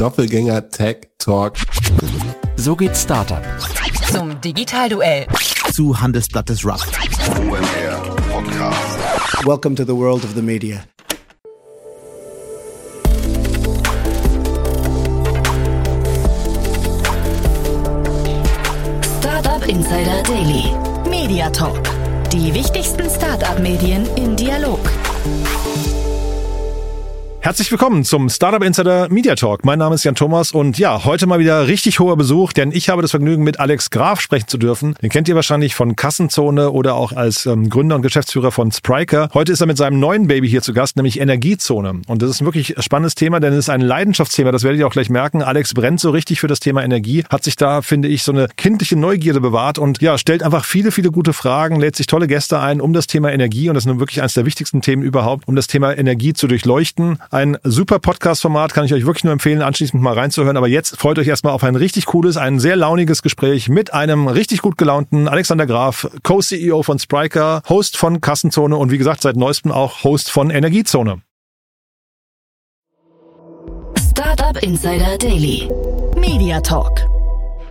Doppelgänger Tech Talk. So geht Startup. Zum Digitalduell. Zu Handelsblatt Disrupt. OMR Podcast. Welcome to the world of the media. Startup Insider Daily. Media Talk. Die wichtigsten Startup-Medien im Dialog. Herzlich willkommen zum Startup Insider Media Talk. Mein Name ist Jan Thomas und ja, heute mal wieder richtig hoher Besuch, denn ich habe das Vergnügen, mit Alex Graf sprechen zu dürfen. Den kennt ihr wahrscheinlich von Kassenzone oder auch als ähm, Gründer und Geschäftsführer von Spriker. Heute ist er mit seinem neuen Baby hier zu Gast, nämlich Energiezone. Und das ist ein wirklich spannendes Thema, denn es ist ein Leidenschaftsthema, das werdet ihr auch gleich merken. Alex brennt so richtig für das Thema Energie, hat sich da, finde ich, so eine kindliche Neugierde bewahrt und ja, stellt einfach viele, viele gute Fragen, lädt sich tolle Gäste ein um das Thema Energie und das ist nun wirklich eines der wichtigsten Themen überhaupt, um das Thema Energie zu durchleuchten. Ein super Podcast-Format, kann ich euch wirklich nur empfehlen, anschließend mal reinzuhören. Aber jetzt freut euch erstmal auf ein richtig cooles, ein sehr launiges Gespräch mit einem richtig gut gelaunten Alexander Graf, Co-CEO von Spriker, Host von Kassenzone und wie gesagt seit neuestem auch Host von Energiezone. Startup Insider Daily. Media Talk.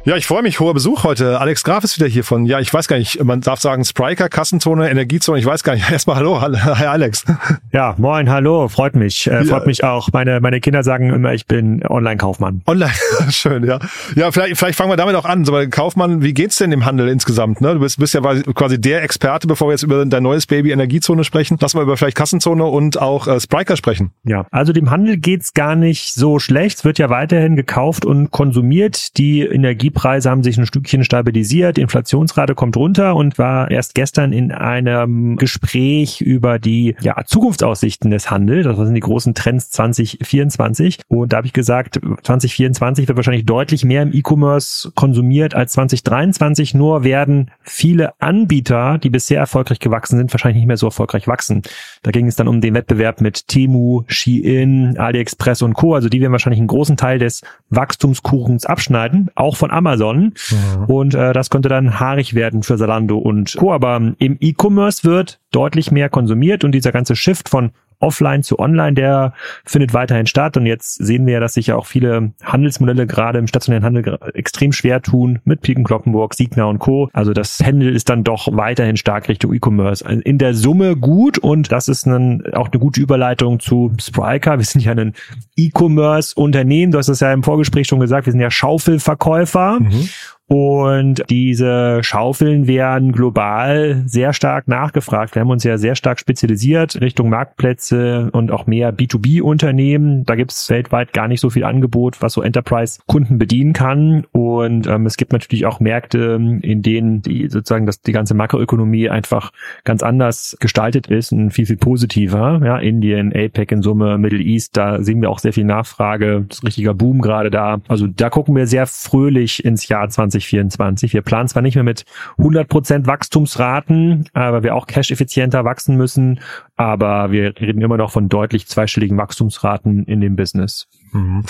Ja, ich freue mich. Hoher Besuch heute. Alex Graf ist wieder hier von, ja, ich weiß gar nicht, man darf sagen Spriker, Kassenzone, Energiezone, ich weiß gar nicht. Erstmal hallo, hi Alex. Ja, moin, hallo, freut mich. Äh, freut ja. mich auch. Meine, meine Kinder sagen immer, ich bin Online-Kaufmann. Online, schön, ja. Ja, vielleicht, vielleicht fangen wir damit auch an. So, Kaufmann, wie geht's denn im Handel insgesamt? Ne? Du bist, bist ja quasi der Experte, bevor wir jetzt über dein neues Baby Energiezone sprechen. Lass mal über vielleicht Kassenzone und auch äh, Spriker sprechen. Ja, also dem Handel geht's gar nicht so schlecht. Es wird ja weiterhin gekauft und konsumiert. Die Energie Preise haben sich ein Stückchen stabilisiert, Inflationsrate kommt runter und war erst gestern in einem Gespräch über die ja, Zukunftsaussichten des Handels. Das sind die großen Trends 2024. Und da habe ich gesagt, 2024 wird wahrscheinlich deutlich mehr im E-Commerce konsumiert als 2023. Nur werden viele Anbieter, die bisher erfolgreich gewachsen sind, wahrscheinlich nicht mehr so erfolgreich wachsen. Da ging es dann um den Wettbewerb mit Temu, Shein, AliExpress und Co. Also die werden wahrscheinlich einen großen Teil des Wachstumskuchens abschneiden, auch von Amazon. Mhm. Und äh, das könnte dann haarig werden für Salando und Co. Aber im E-Commerce wird deutlich mehr konsumiert und dieser ganze Shift von offline zu online, der findet weiterhin statt. Und jetzt sehen wir ja, dass sich ja auch viele Handelsmodelle gerade im stationären Handel extrem schwer tun mit Piken Kloppenburg, Signa und Co. Also das Handel ist dann doch weiterhin stark Richtung E-Commerce. In der Summe gut und das ist dann auch eine gute Überleitung zu Spriker. Wir sind ja ein E-Commerce-Unternehmen. Du hast es ja im Vorgespräch schon gesagt, wir sind ja Schaufelverkäufer. Mhm. Und diese Schaufeln werden global sehr stark nachgefragt. Wir haben uns ja sehr stark spezialisiert Richtung Marktplätze und auch mehr B2B-Unternehmen. Da gibt es weltweit gar nicht so viel Angebot, was so Enterprise-Kunden bedienen kann. Und ähm, es gibt natürlich auch Märkte, in denen die sozusagen dass die ganze Makroökonomie einfach ganz anders gestaltet ist und viel, viel positiver. Ja, Indien, APEC in Summe, Middle East, da sehen wir auch sehr viel Nachfrage. Das ist richtiger Boom gerade da. Also da gucken wir sehr fröhlich ins Jahr 20 2024. Wir planen zwar nicht mehr mit 100% Wachstumsraten, aber wir auch cash-effizienter wachsen müssen, aber wir reden immer noch von deutlich zweistelligen Wachstumsraten in dem Business. Mhm.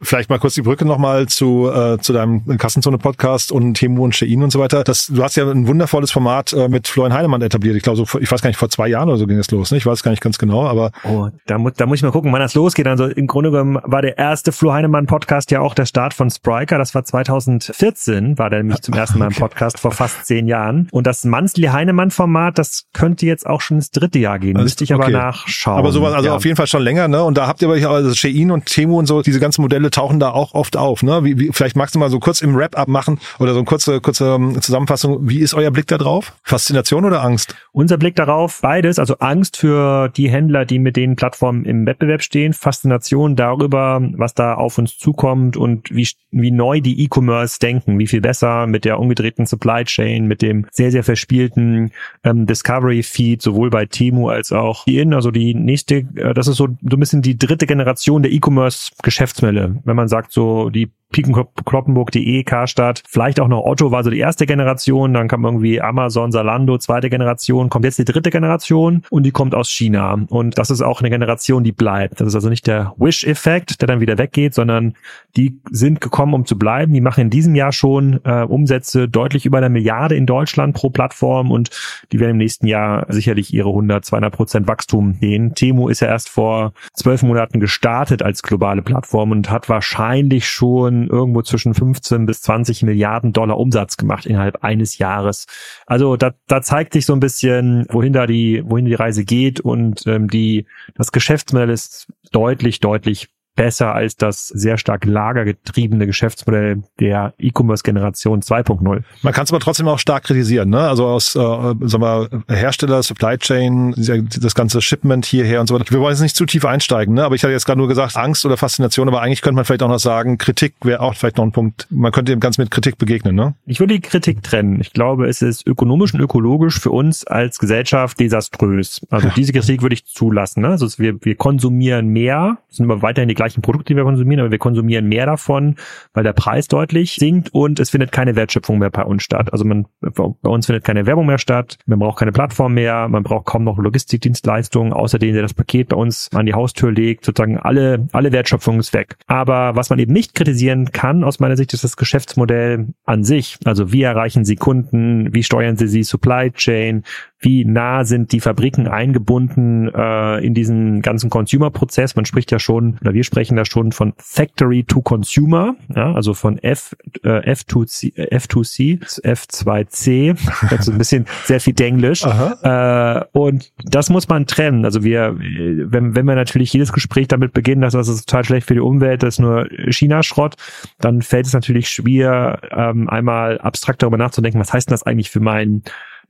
Vielleicht mal kurz die Brücke nochmal zu, äh, zu deinem Kassenzone-Podcast und Temu und Shein und so weiter. Das, du hast ja ein wundervolles Format äh, mit Florian Heinemann etabliert. Ich glaube, so, ich weiß gar nicht, vor zwei Jahren oder so ging es los. Ne? Ich weiß gar nicht ganz genau, aber... Oh, da, mu da muss ich mal gucken, wann das losgeht. Also im Grunde genommen war der erste Flo Heinemann-Podcast ja auch der Start von Spriker. Das war 2014, war der nämlich zum ersten Mal im Podcast, vor fast zehn Jahren. Und das Monthly Heinemann-Format, das könnte jetzt auch schon ins dritte Jahr gehen. Müsste ich aber okay. nachschauen. Aber sowas, also ja. auf jeden Fall schon länger, ne? Und da habt ihr aber also Shein und Temu und so, diese ganzen Modelle tauchen da auch oft auf. Ne? Wie, wie, vielleicht magst du mal so kurz im Wrap-up machen oder so eine kurze, kurze ähm, Zusammenfassung. Wie ist euer Blick da drauf? Faszination oder Angst? Unser Blick darauf, beides. Also Angst für die Händler, die mit den Plattformen im Wettbewerb stehen. Faszination darüber, was da auf uns zukommt und wie, wie neu die E-Commerce denken. Wie viel besser mit der umgedrehten Supply Chain, mit dem sehr, sehr verspielten ähm, Discovery-Feed, sowohl bei Temu als auch in. Also die nächste, äh, das ist so, so ein bisschen die dritte Generation der E-Commerce-Geschäftsmodelle. Wenn man sagt, so die Piken-Kloppenburg.de, Karstadt, vielleicht auch noch Otto war so die erste Generation, dann kam irgendwie Amazon, Salando, zweite Generation, kommt jetzt die dritte Generation und die kommt aus China. Und das ist auch eine Generation, die bleibt. Das ist also nicht der Wish-Effekt, der dann wieder weggeht, sondern die sind gekommen, um zu bleiben. Die machen in diesem Jahr schon äh, Umsätze deutlich über eine Milliarde in Deutschland pro Plattform und die werden im nächsten Jahr sicherlich ihre 100, 200 Prozent Wachstum sehen. Temu ist ja erst vor zwölf Monaten gestartet als globale Plattform und hat wahrscheinlich schon irgendwo zwischen 15 bis 20 Milliarden Dollar Umsatz gemacht innerhalb eines Jahres. Also da, da zeigt sich so ein bisschen, wohin da die, wohin die Reise geht und ähm, die, das Geschäftsmodell ist deutlich, deutlich besser als das sehr stark lagergetriebene Geschäftsmodell der E-Commerce-Generation 2.0. Man kann es aber trotzdem auch stark kritisieren, ne? Also aus äh, sagen wir, Hersteller, Supply Chain, das ganze Shipment hierher und so weiter. Wir wollen jetzt nicht zu tief einsteigen, ne? Aber ich hatte jetzt gerade nur gesagt, Angst oder Faszination, aber eigentlich könnte man vielleicht auch noch sagen, Kritik wäre auch vielleicht noch ein Punkt. Man könnte dem Ganzen mit Kritik begegnen, ne? Ich würde die Kritik trennen. Ich glaube, es ist ökonomisch und ökologisch für uns als Gesellschaft desaströs. Also diese Kritik würde ich zulassen. Ne? Also wir, wir konsumieren mehr, sind aber weiterhin die gleichen gleichen Produkte, die wir konsumieren, aber wir konsumieren mehr davon, weil der Preis deutlich sinkt und es findet keine Wertschöpfung mehr bei uns statt. Also man, bei uns findet keine Werbung mehr statt, man braucht keine Plattform mehr, man braucht kaum noch Logistikdienstleistungen, außer denen, der das Paket bei uns an die Haustür legt, sozusagen alle, alle Wertschöpfung ist weg. Aber was man eben nicht kritisieren kann, aus meiner Sicht, ist das Geschäftsmodell an sich. Also wie erreichen Sie Kunden, wie steuern Sie sie Supply Chain, wie nah sind die Fabriken eingebunden äh, in diesen ganzen Consumer-Prozess. Man spricht ja schon, oder wir sprechen da schon von Factory to Consumer, ja, also von F, äh, F2C, F2C, F2C, also ein bisschen sehr viel Englisch. Äh, und das muss man trennen. Also wir, wenn, wenn wir natürlich jedes Gespräch damit beginnen, dass das ist total schlecht für die Umwelt, das ist nur China-Schrott, dann fällt es natürlich schwer, ähm, einmal abstrakt darüber nachzudenken, was heißt denn das eigentlich für meinen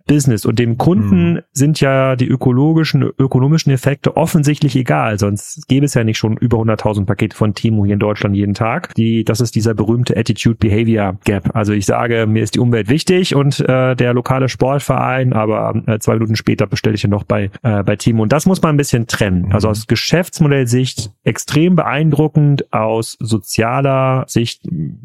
Business und dem Kunden mhm. sind ja die ökologischen, ökonomischen Effekte offensichtlich egal, sonst gäbe es ja nicht schon über 100.000 Pakete von Timo hier in Deutschland jeden Tag. Die, das ist dieser berühmte Attitude-Behavior Gap. Also ich sage, mir ist die Umwelt wichtig und äh, der lokale Sportverein, aber äh, zwei Minuten später bestelle ich ja noch bei, äh, bei Timo. Und das muss man ein bisschen trennen. Mhm. Also aus Geschäftsmodellsicht extrem beeindruckend, aus sozialer Sicht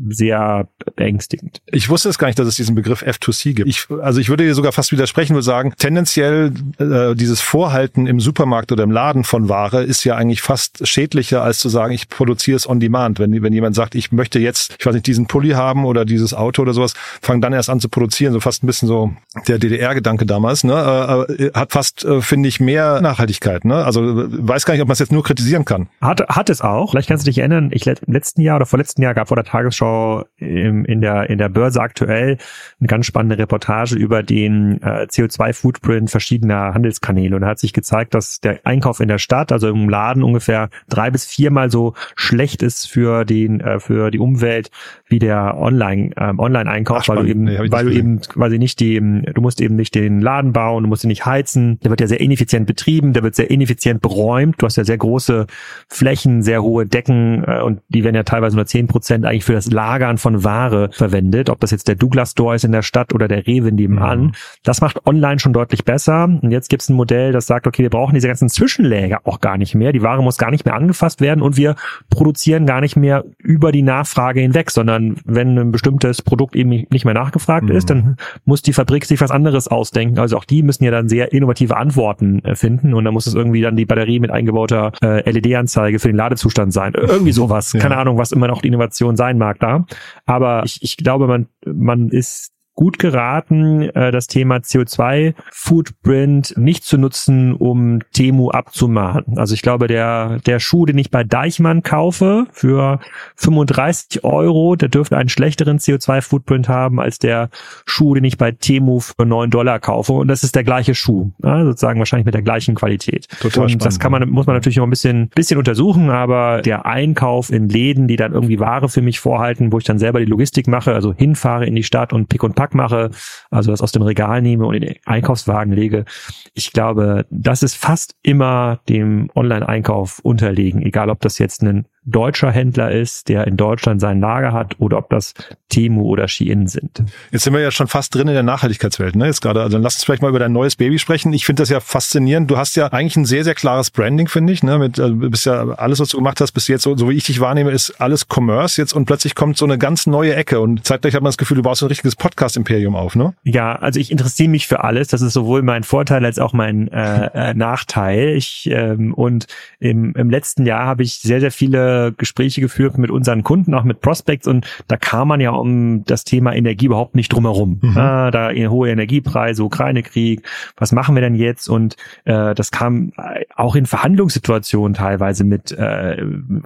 sehr beängstigend. Ich wusste es gar nicht, dass es diesen Begriff F2C gibt. Ich, also ich würde dir sogar fast widersprechen, würde sagen, tendenziell äh, dieses Vorhalten im Supermarkt oder im Laden von Ware ist ja eigentlich fast schädlicher, als zu sagen, ich produziere es on demand. Wenn, wenn jemand sagt, ich möchte jetzt, ich weiß nicht, diesen Pulli haben oder dieses Auto oder sowas, fang dann erst an zu produzieren. So fast ein bisschen so der DDR-Gedanke damals, ne? Äh, äh, hat fast, äh, finde ich, mehr Nachhaltigkeit. Ne? Also weiß gar nicht, ob man es jetzt nur kritisieren kann. Hat, hat es auch. Vielleicht kannst du dich erinnern, ich im letzten Jahr oder vorletzten Jahr gab vor der Tagesschau im, in der in der Börse aktuell eine ganz spannende Reportage über den äh, CO2-Footprint verschiedener Handelskanäle. Und da hat sich gezeigt, dass der Einkauf in der Stadt, also im Laden ungefähr drei bis viermal so schlecht ist für den, äh, für die Umwelt wie der Online, ähm, Online-Einkauf, weil du eben, nee, weil du eben quasi nicht die, du musst eben nicht den Laden bauen, du musst ihn nicht heizen. Der wird ja sehr ineffizient betrieben, der wird sehr ineffizient beräumt. Du hast ja sehr große Flächen, sehr hohe Decken äh, und die werden ja teilweise nur zehn Prozent eigentlich für das Lagern von Ware verwendet. Ob das jetzt der Douglas Store ist in der Stadt oder der Rewe nebenan. Mhm. Das macht online schon deutlich besser. Und jetzt gibt es ein Modell, das sagt, okay, wir brauchen diese ganzen Zwischenläger auch gar nicht mehr. Die Ware muss gar nicht mehr angefasst werden und wir produzieren gar nicht mehr über die Nachfrage hinweg, sondern wenn ein bestimmtes Produkt eben nicht mehr nachgefragt mhm. ist, dann muss die Fabrik sich was anderes ausdenken. Also auch die müssen ja dann sehr innovative Antworten äh, finden und dann muss es irgendwie dann die Batterie mit eingebauter äh, LED-Anzeige für den Ladezustand sein. Irgendwie sowas. Ja. Keine Ahnung, was immer noch die Innovation sein mag da. Aber ich, ich glaube, man, man ist gut geraten, äh, das Thema CO2-Footprint nicht zu nutzen, um Temu abzumahnen. Also ich glaube, der, der Schuh, den ich bei Deichmann kaufe für 35 Euro, der dürfte einen schlechteren CO2-Footprint haben als der Schuh, den ich bei Temu für 9 Dollar kaufe. Und das ist der gleiche Schuh, ja, sozusagen wahrscheinlich mit der gleichen Qualität. Total Und spannend. das kann man, muss man natürlich noch ein bisschen, bisschen untersuchen, aber der Einkauf in Läden, die dann irgendwie Ware für mich vorhalten, wo ich dann selber die Logistik mache, also hinfahre in die Stadt und Pick und Pack Pack mache, also das aus dem Regal nehme und in den Einkaufswagen lege. Ich glaube, das ist fast immer dem Online-Einkauf unterlegen, egal ob das jetzt ein deutscher Händler ist, der in Deutschland sein Lager hat oder ob das Temu oder Shein sind. Jetzt sind wir ja schon fast drin in der Nachhaltigkeitswelt, ne? Jetzt gerade, also dann lass uns vielleicht mal über dein neues Baby sprechen. Ich finde das ja faszinierend. Du hast ja eigentlich ein sehr, sehr klares Branding, finde ich, ne? Mit, also, bist ja alles, was du gemacht hast, bis jetzt, so, so wie ich dich wahrnehme, ist alles Commerce jetzt und plötzlich kommt so eine ganz neue Ecke und zeitgleich hat man das Gefühl, du baust ein richtiges Podcast-Imperium auf, ne? Ja, also ich interessiere mich für alles. Das ist sowohl mein Vorteil als auch mein äh, äh, Nachteil. Ich ähm, und im, im letzten Jahr habe ich sehr, sehr viele Gespräche geführt mit unseren Kunden, auch mit Prospects und da kam man ja um das Thema Energie überhaupt nicht drumherum. Mhm. Ah, da hohe Energiepreise, Ukraine-Krieg, was machen wir denn jetzt? Und äh, das kam auch in Verhandlungssituationen teilweise mit, äh,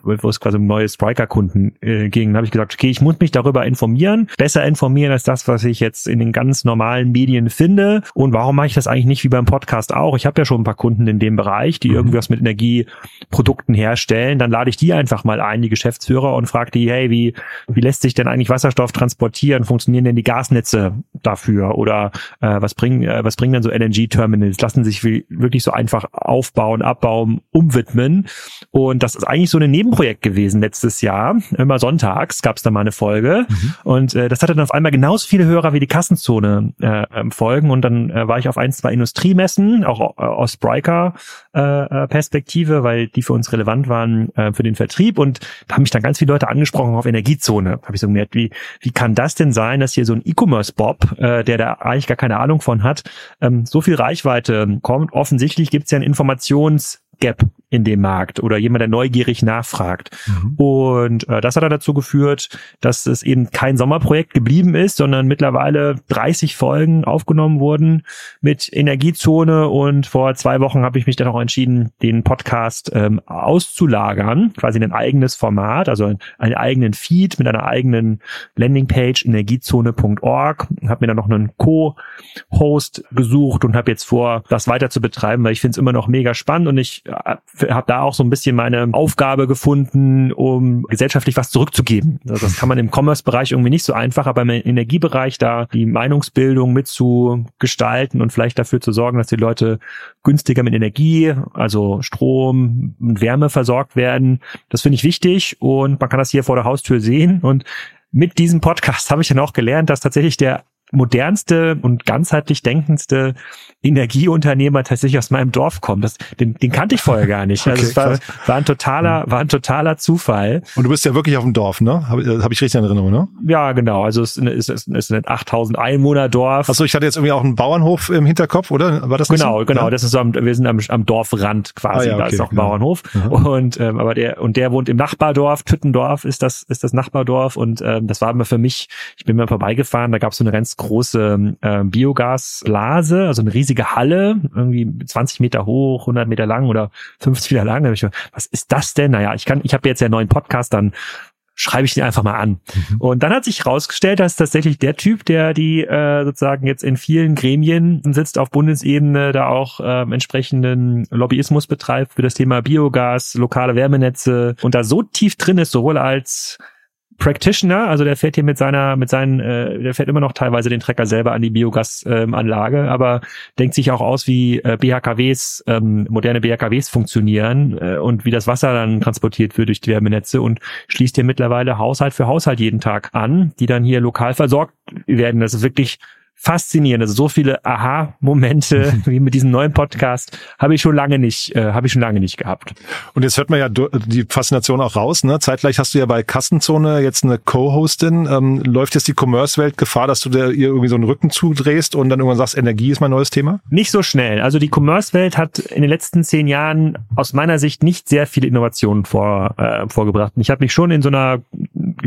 wo es quasi um neue Spriker-Kunden äh, ging. Da habe ich gesagt, okay, ich muss mich darüber informieren, besser informieren als das, was ich jetzt in den ganz normalen Medien finde. Und warum mache ich das eigentlich nicht wie beim Podcast auch? Ich habe ja schon ein paar Kunden in dem Bereich, die mhm. irgendwas mit Energieprodukten herstellen. Dann lade ich die einfach mal ein, die Geschäftsführer, und frage die, hey, wie, wie lässt sich denn eigentlich Wasserstoff transportieren? Funktionieren denn die Gasnetze dafür? Oder äh, was bringen, äh, was bringen denn so LNG-Terminals? Lassen sich wirklich so einfach aufbauen, abbauen, umwidmen. Und das ist eigentlich so ein Nebenprojekt gewesen letztes Jahr. Immer sonntags gab es da mal eine Folge. Mhm. Und äh, das hatte dann auf einmal genauso viele Hörer wie die Kassenzone äh, ähm, folgen. Und dann äh, war ich auf ein, zwei Industriemessen, auch äh, aus Spriker äh, äh, Perspektive, weil die für uns relevant waren äh, für den Vertrieb. Und da haben mich dann ganz viele Leute angesprochen auf Energiezone. Habe ich so gemerkt, wie, wie kann das denn sein, dass hier so ein E-Commerce-Bob, äh, der da eigentlich gar keine Ahnung von hat, ähm, so viel Reichweite kommt. Offensichtlich gibt es ja ein Informations- Gap in dem Markt oder jemand, der neugierig nachfragt. Mhm. Und äh, das hat dann dazu geführt, dass es eben kein Sommerprojekt geblieben ist, sondern mittlerweile 30 Folgen aufgenommen wurden mit Energiezone. Und vor zwei Wochen habe ich mich dann auch entschieden, den Podcast ähm, auszulagern, quasi in ein eigenes Format, also einen eigenen Feed mit einer eigenen Landingpage, energiezone.org. Habe mir dann noch einen Co-Host gesucht und habe jetzt vor, das weiter zu betreiben, weil ich finde es immer noch mega spannend und ich habe da auch so ein bisschen meine Aufgabe gefunden, um gesellschaftlich was zurückzugeben. Also das kann man im Commerce-Bereich irgendwie nicht so einfach, aber im Energiebereich da die Meinungsbildung mitzugestalten und vielleicht dafür zu sorgen, dass die Leute günstiger mit Energie, also Strom und Wärme versorgt werden. Das finde ich wichtig und man kann das hier vor der Haustür sehen und mit diesem Podcast habe ich dann auch gelernt, dass tatsächlich der modernste und ganzheitlich denkendste Energieunternehmer tatsächlich aus meinem Dorf kommt. Das, den, den kannte ich vorher gar nicht. Also okay, es war, war ein totaler, war ein totaler Zufall. Und du bist ja wirklich auf dem Dorf, ne? Habe hab ich richtig in Erinnerung, ne? Ja, genau. Also es ist, es ist ein 8000 Einwohner Dorf. Achso, ich hatte jetzt irgendwie auch einen Bauernhof im Hinterkopf, oder? War das Genau, so? genau. Ja? Das ist so am, wir sind am, am Dorfrand quasi. Ah, ja, okay, da ist auch ein ja. Bauernhof. Mhm. Und ähm, aber der und der wohnt im Nachbardorf. Tüttendorf ist das ist das Nachbardorf und ähm, das war immer für mich. Ich bin mal vorbeigefahren. Da gab es so eine ganz große äh, Biogasblase, also eine riesige Halle, irgendwie 20 Meter hoch, 100 Meter lang oder 50 Meter lang. Da ich, was ist das denn? Naja, ich kann, ich habe jetzt ja einen neuen Podcast, dann schreibe ich den einfach mal an. Mhm. Und dann hat sich herausgestellt, dass tatsächlich der Typ, der die äh, sozusagen jetzt in vielen Gremien sitzt auf Bundesebene, da auch äh, entsprechenden Lobbyismus betreibt für das Thema Biogas, lokale Wärmenetze und da so tief drin ist, sowohl als Practitioner, also der fährt hier mit seiner, mit seinen, äh, der fährt immer noch teilweise den Trecker selber an die Biogasanlage, ähm, aber denkt sich auch aus, wie äh, BHKWs, ähm, moderne BHKWs funktionieren äh, und wie das Wasser dann transportiert wird durch die Wärmenetze und schließt hier mittlerweile Haushalt für Haushalt jeden Tag an, die dann hier lokal versorgt werden. Das ist wirklich faszinierend. Also so viele Aha-Momente wie mit diesem neuen Podcast habe ich schon lange nicht, äh, habe ich schon lange nicht gehabt. Und jetzt hört man ja die Faszination auch raus. Ne? Zeitgleich hast du ja bei Kassenzone jetzt eine Co-Hostin. Ähm, läuft jetzt die Commerce-Welt Gefahr, dass du dir irgendwie so einen Rücken zudrehst und dann irgendwann sagst, Energie ist mein neues Thema? Nicht so schnell. Also die Commerce-Welt hat in den letzten zehn Jahren aus meiner Sicht nicht sehr viele Innovationen vor, äh, vorgebracht. Und ich habe mich schon in so einer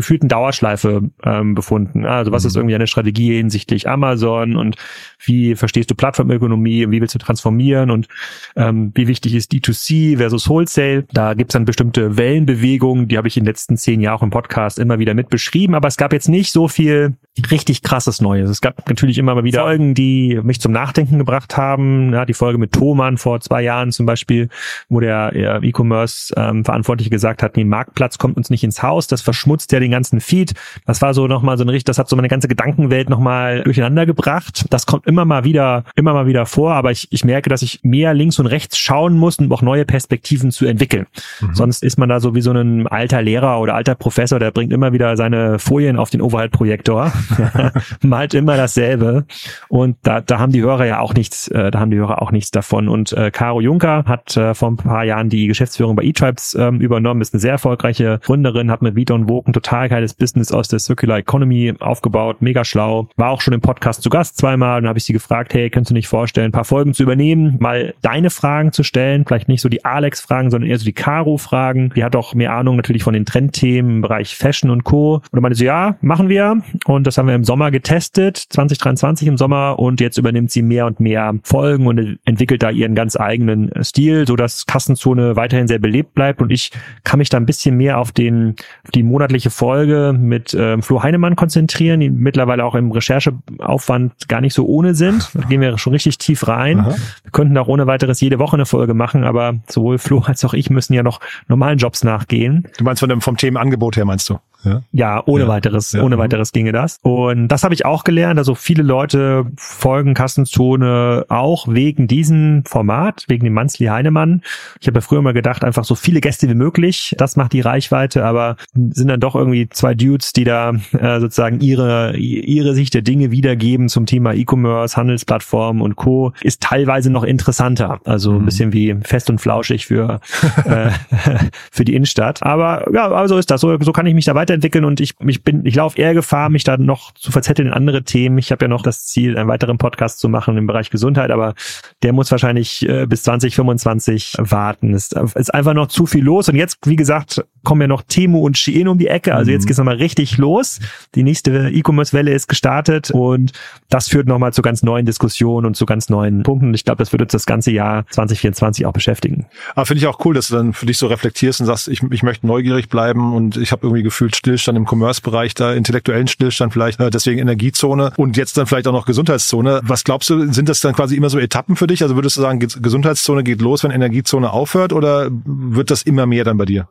gefühlten Dauerschleife ähm, befunden. Also was ist mhm. irgendwie eine Strategie hinsichtlich Amazon und wie verstehst du Plattformökonomie und wie willst du transformieren und ähm, wie wichtig ist D2C versus Wholesale. Da gibt's dann bestimmte Wellenbewegungen, die habe ich in den letzten zehn Jahren auch im Podcast immer wieder mit beschrieben, aber es gab jetzt nicht so viel richtig krasses Neues. Es gab natürlich immer mal wieder Folgen, die mich zum Nachdenken gebracht haben. Ja, die Folge mit Thomann vor zwei Jahren zum Beispiel, wo der E-Commerce-Verantwortliche ähm, gesagt hat, nee, Marktplatz kommt uns nicht ins Haus, das verschmutzt ja den den ganzen Feed. Das war so nochmal so ein richtig, das hat so meine ganze Gedankenwelt nochmal durcheinander gebracht. Das kommt immer mal wieder, immer mal wieder vor, aber ich, ich merke, dass ich mehr links und rechts schauen muss, um auch neue Perspektiven zu entwickeln. Mhm. Sonst ist man da so wie so ein alter Lehrer oder alter Professor, der bringt immer wieder seine Folien auf den Overhead-Projektor, malt immer dasselbe. Und da, da haben die Hörer ja auch nichts, äh, da haben die Hörer auch nichts davon. Und äh, Caro Juncker hat äh, vor ein paar Jahren die Geschäftsführung bei eTribes ähm, übernommen, ist eine sehr erfolgreiche Gründerin, hat mit Vito und Vogue ein total geiles Business aus der Circular Economy aufgebaut, mega schlau, war auch schon im Podcast zu Gast zweimal. Dann habe ich sie gefragt, hey, könntest du nicht vorstellen, ein paar Folgen zu übernehmen, mal deine Fragen zu stellen, vielleicht nicht so die Alex-Fragen, sondern eher so die Caro-Fragen. Die hat auch mehr Ahnung natürlich von den Trendthemen im Bereich Fashion und Co. Und meinte sie, ja, machen wir. Und das haben wir im Sommer getestet, 2023 im Sommer. Und jetzt übernimmt sie mehr und mehr Folgen und entwickelt da ihren ganz eigenen Stil, so Kassenzone weiterhin sehr belebt bleibt. Und ich kann mich da ein bisschen mehr auf den, die monatliche Folge mit ähm, Flo Heinemann konzentrieren, die mittlerweile auch im Rechercheaufwand gar nicht so ohne sind. Da gehen wir schon richtig tief rein. Aha. Wir könnten auch ohne weiteres jede Woche eine Folge machen, aber sowohl Flo als auch ich müssen ja noch normalen Jobs nachgehen. Du meinst von dem, vom Themenangebot her, meinst du? Ja, ja ohne ja. weiteres, ja. ohne weiteres ginge das. Und das habe ich auch gelernt. Also viele Leute folgen Kassenzone auch wegen diesem Format, wegen dem Manzli Heinemann. Ich habe ja früher mal gedacht, einfach so viele Gäste wie möglich. Das macht die Reichweite, aber sind dann doch irgendwie zwei Dudes, die da äh, sozusagen ihre ihre Sicht der Dinge wiedergeben zum Thema E-Commerce, Handelsplattformen und Co. Ist teilweise noch interessanter. Also ein mhm. bisschen wie fest und flauschig für äh, für die Innenstadt. Aber ja, aber so ist das. So, so kann ich mich da weiter weiterentwickeln und ich, ich bin, ich laufe eher Gefahr, mich da noch zu verzetteln in andere Themen. Ich habe ja noch das Ziel, einen weiteren Podcast zu machen im Bereich Gesundheit, aber der muss wahrscheinlich äh, bis 2025 warten. Ist, ist einfach noch zu viel los und jetzt, wie gesagt, kommen ja noch Temu und Shein um die Ecke. Also jetzt mhm. geht's nochmal richtig los. Die nächste E-Commerce-Welle ist gestartet und das führt nochmal zu ganz neuen Diskussionen und zu ganz neuen Punkten. Ich glaube, das wird uns das ganze Jahr 2024 auch beschäftigen. Aber finde ich auch cool, dass du dann für dich so reflektierst und sagst, ich, ich möchte neugierig bleiben und ich habe irgendwie gefühlt Stillstand im Commerce-Bereich, da intellektuellen Stillstand vielleicht, äh, deswegen Energiezone und jetzt dann vielleicht auch noch Gesundheitszone. Was glaubst du, sind das dann quasi immer so Etappen für dich? Also würdest du sagen, Gesundheitszone geht los, wenn Energiezone aufhört oder wird das immer mehr dann bei dir?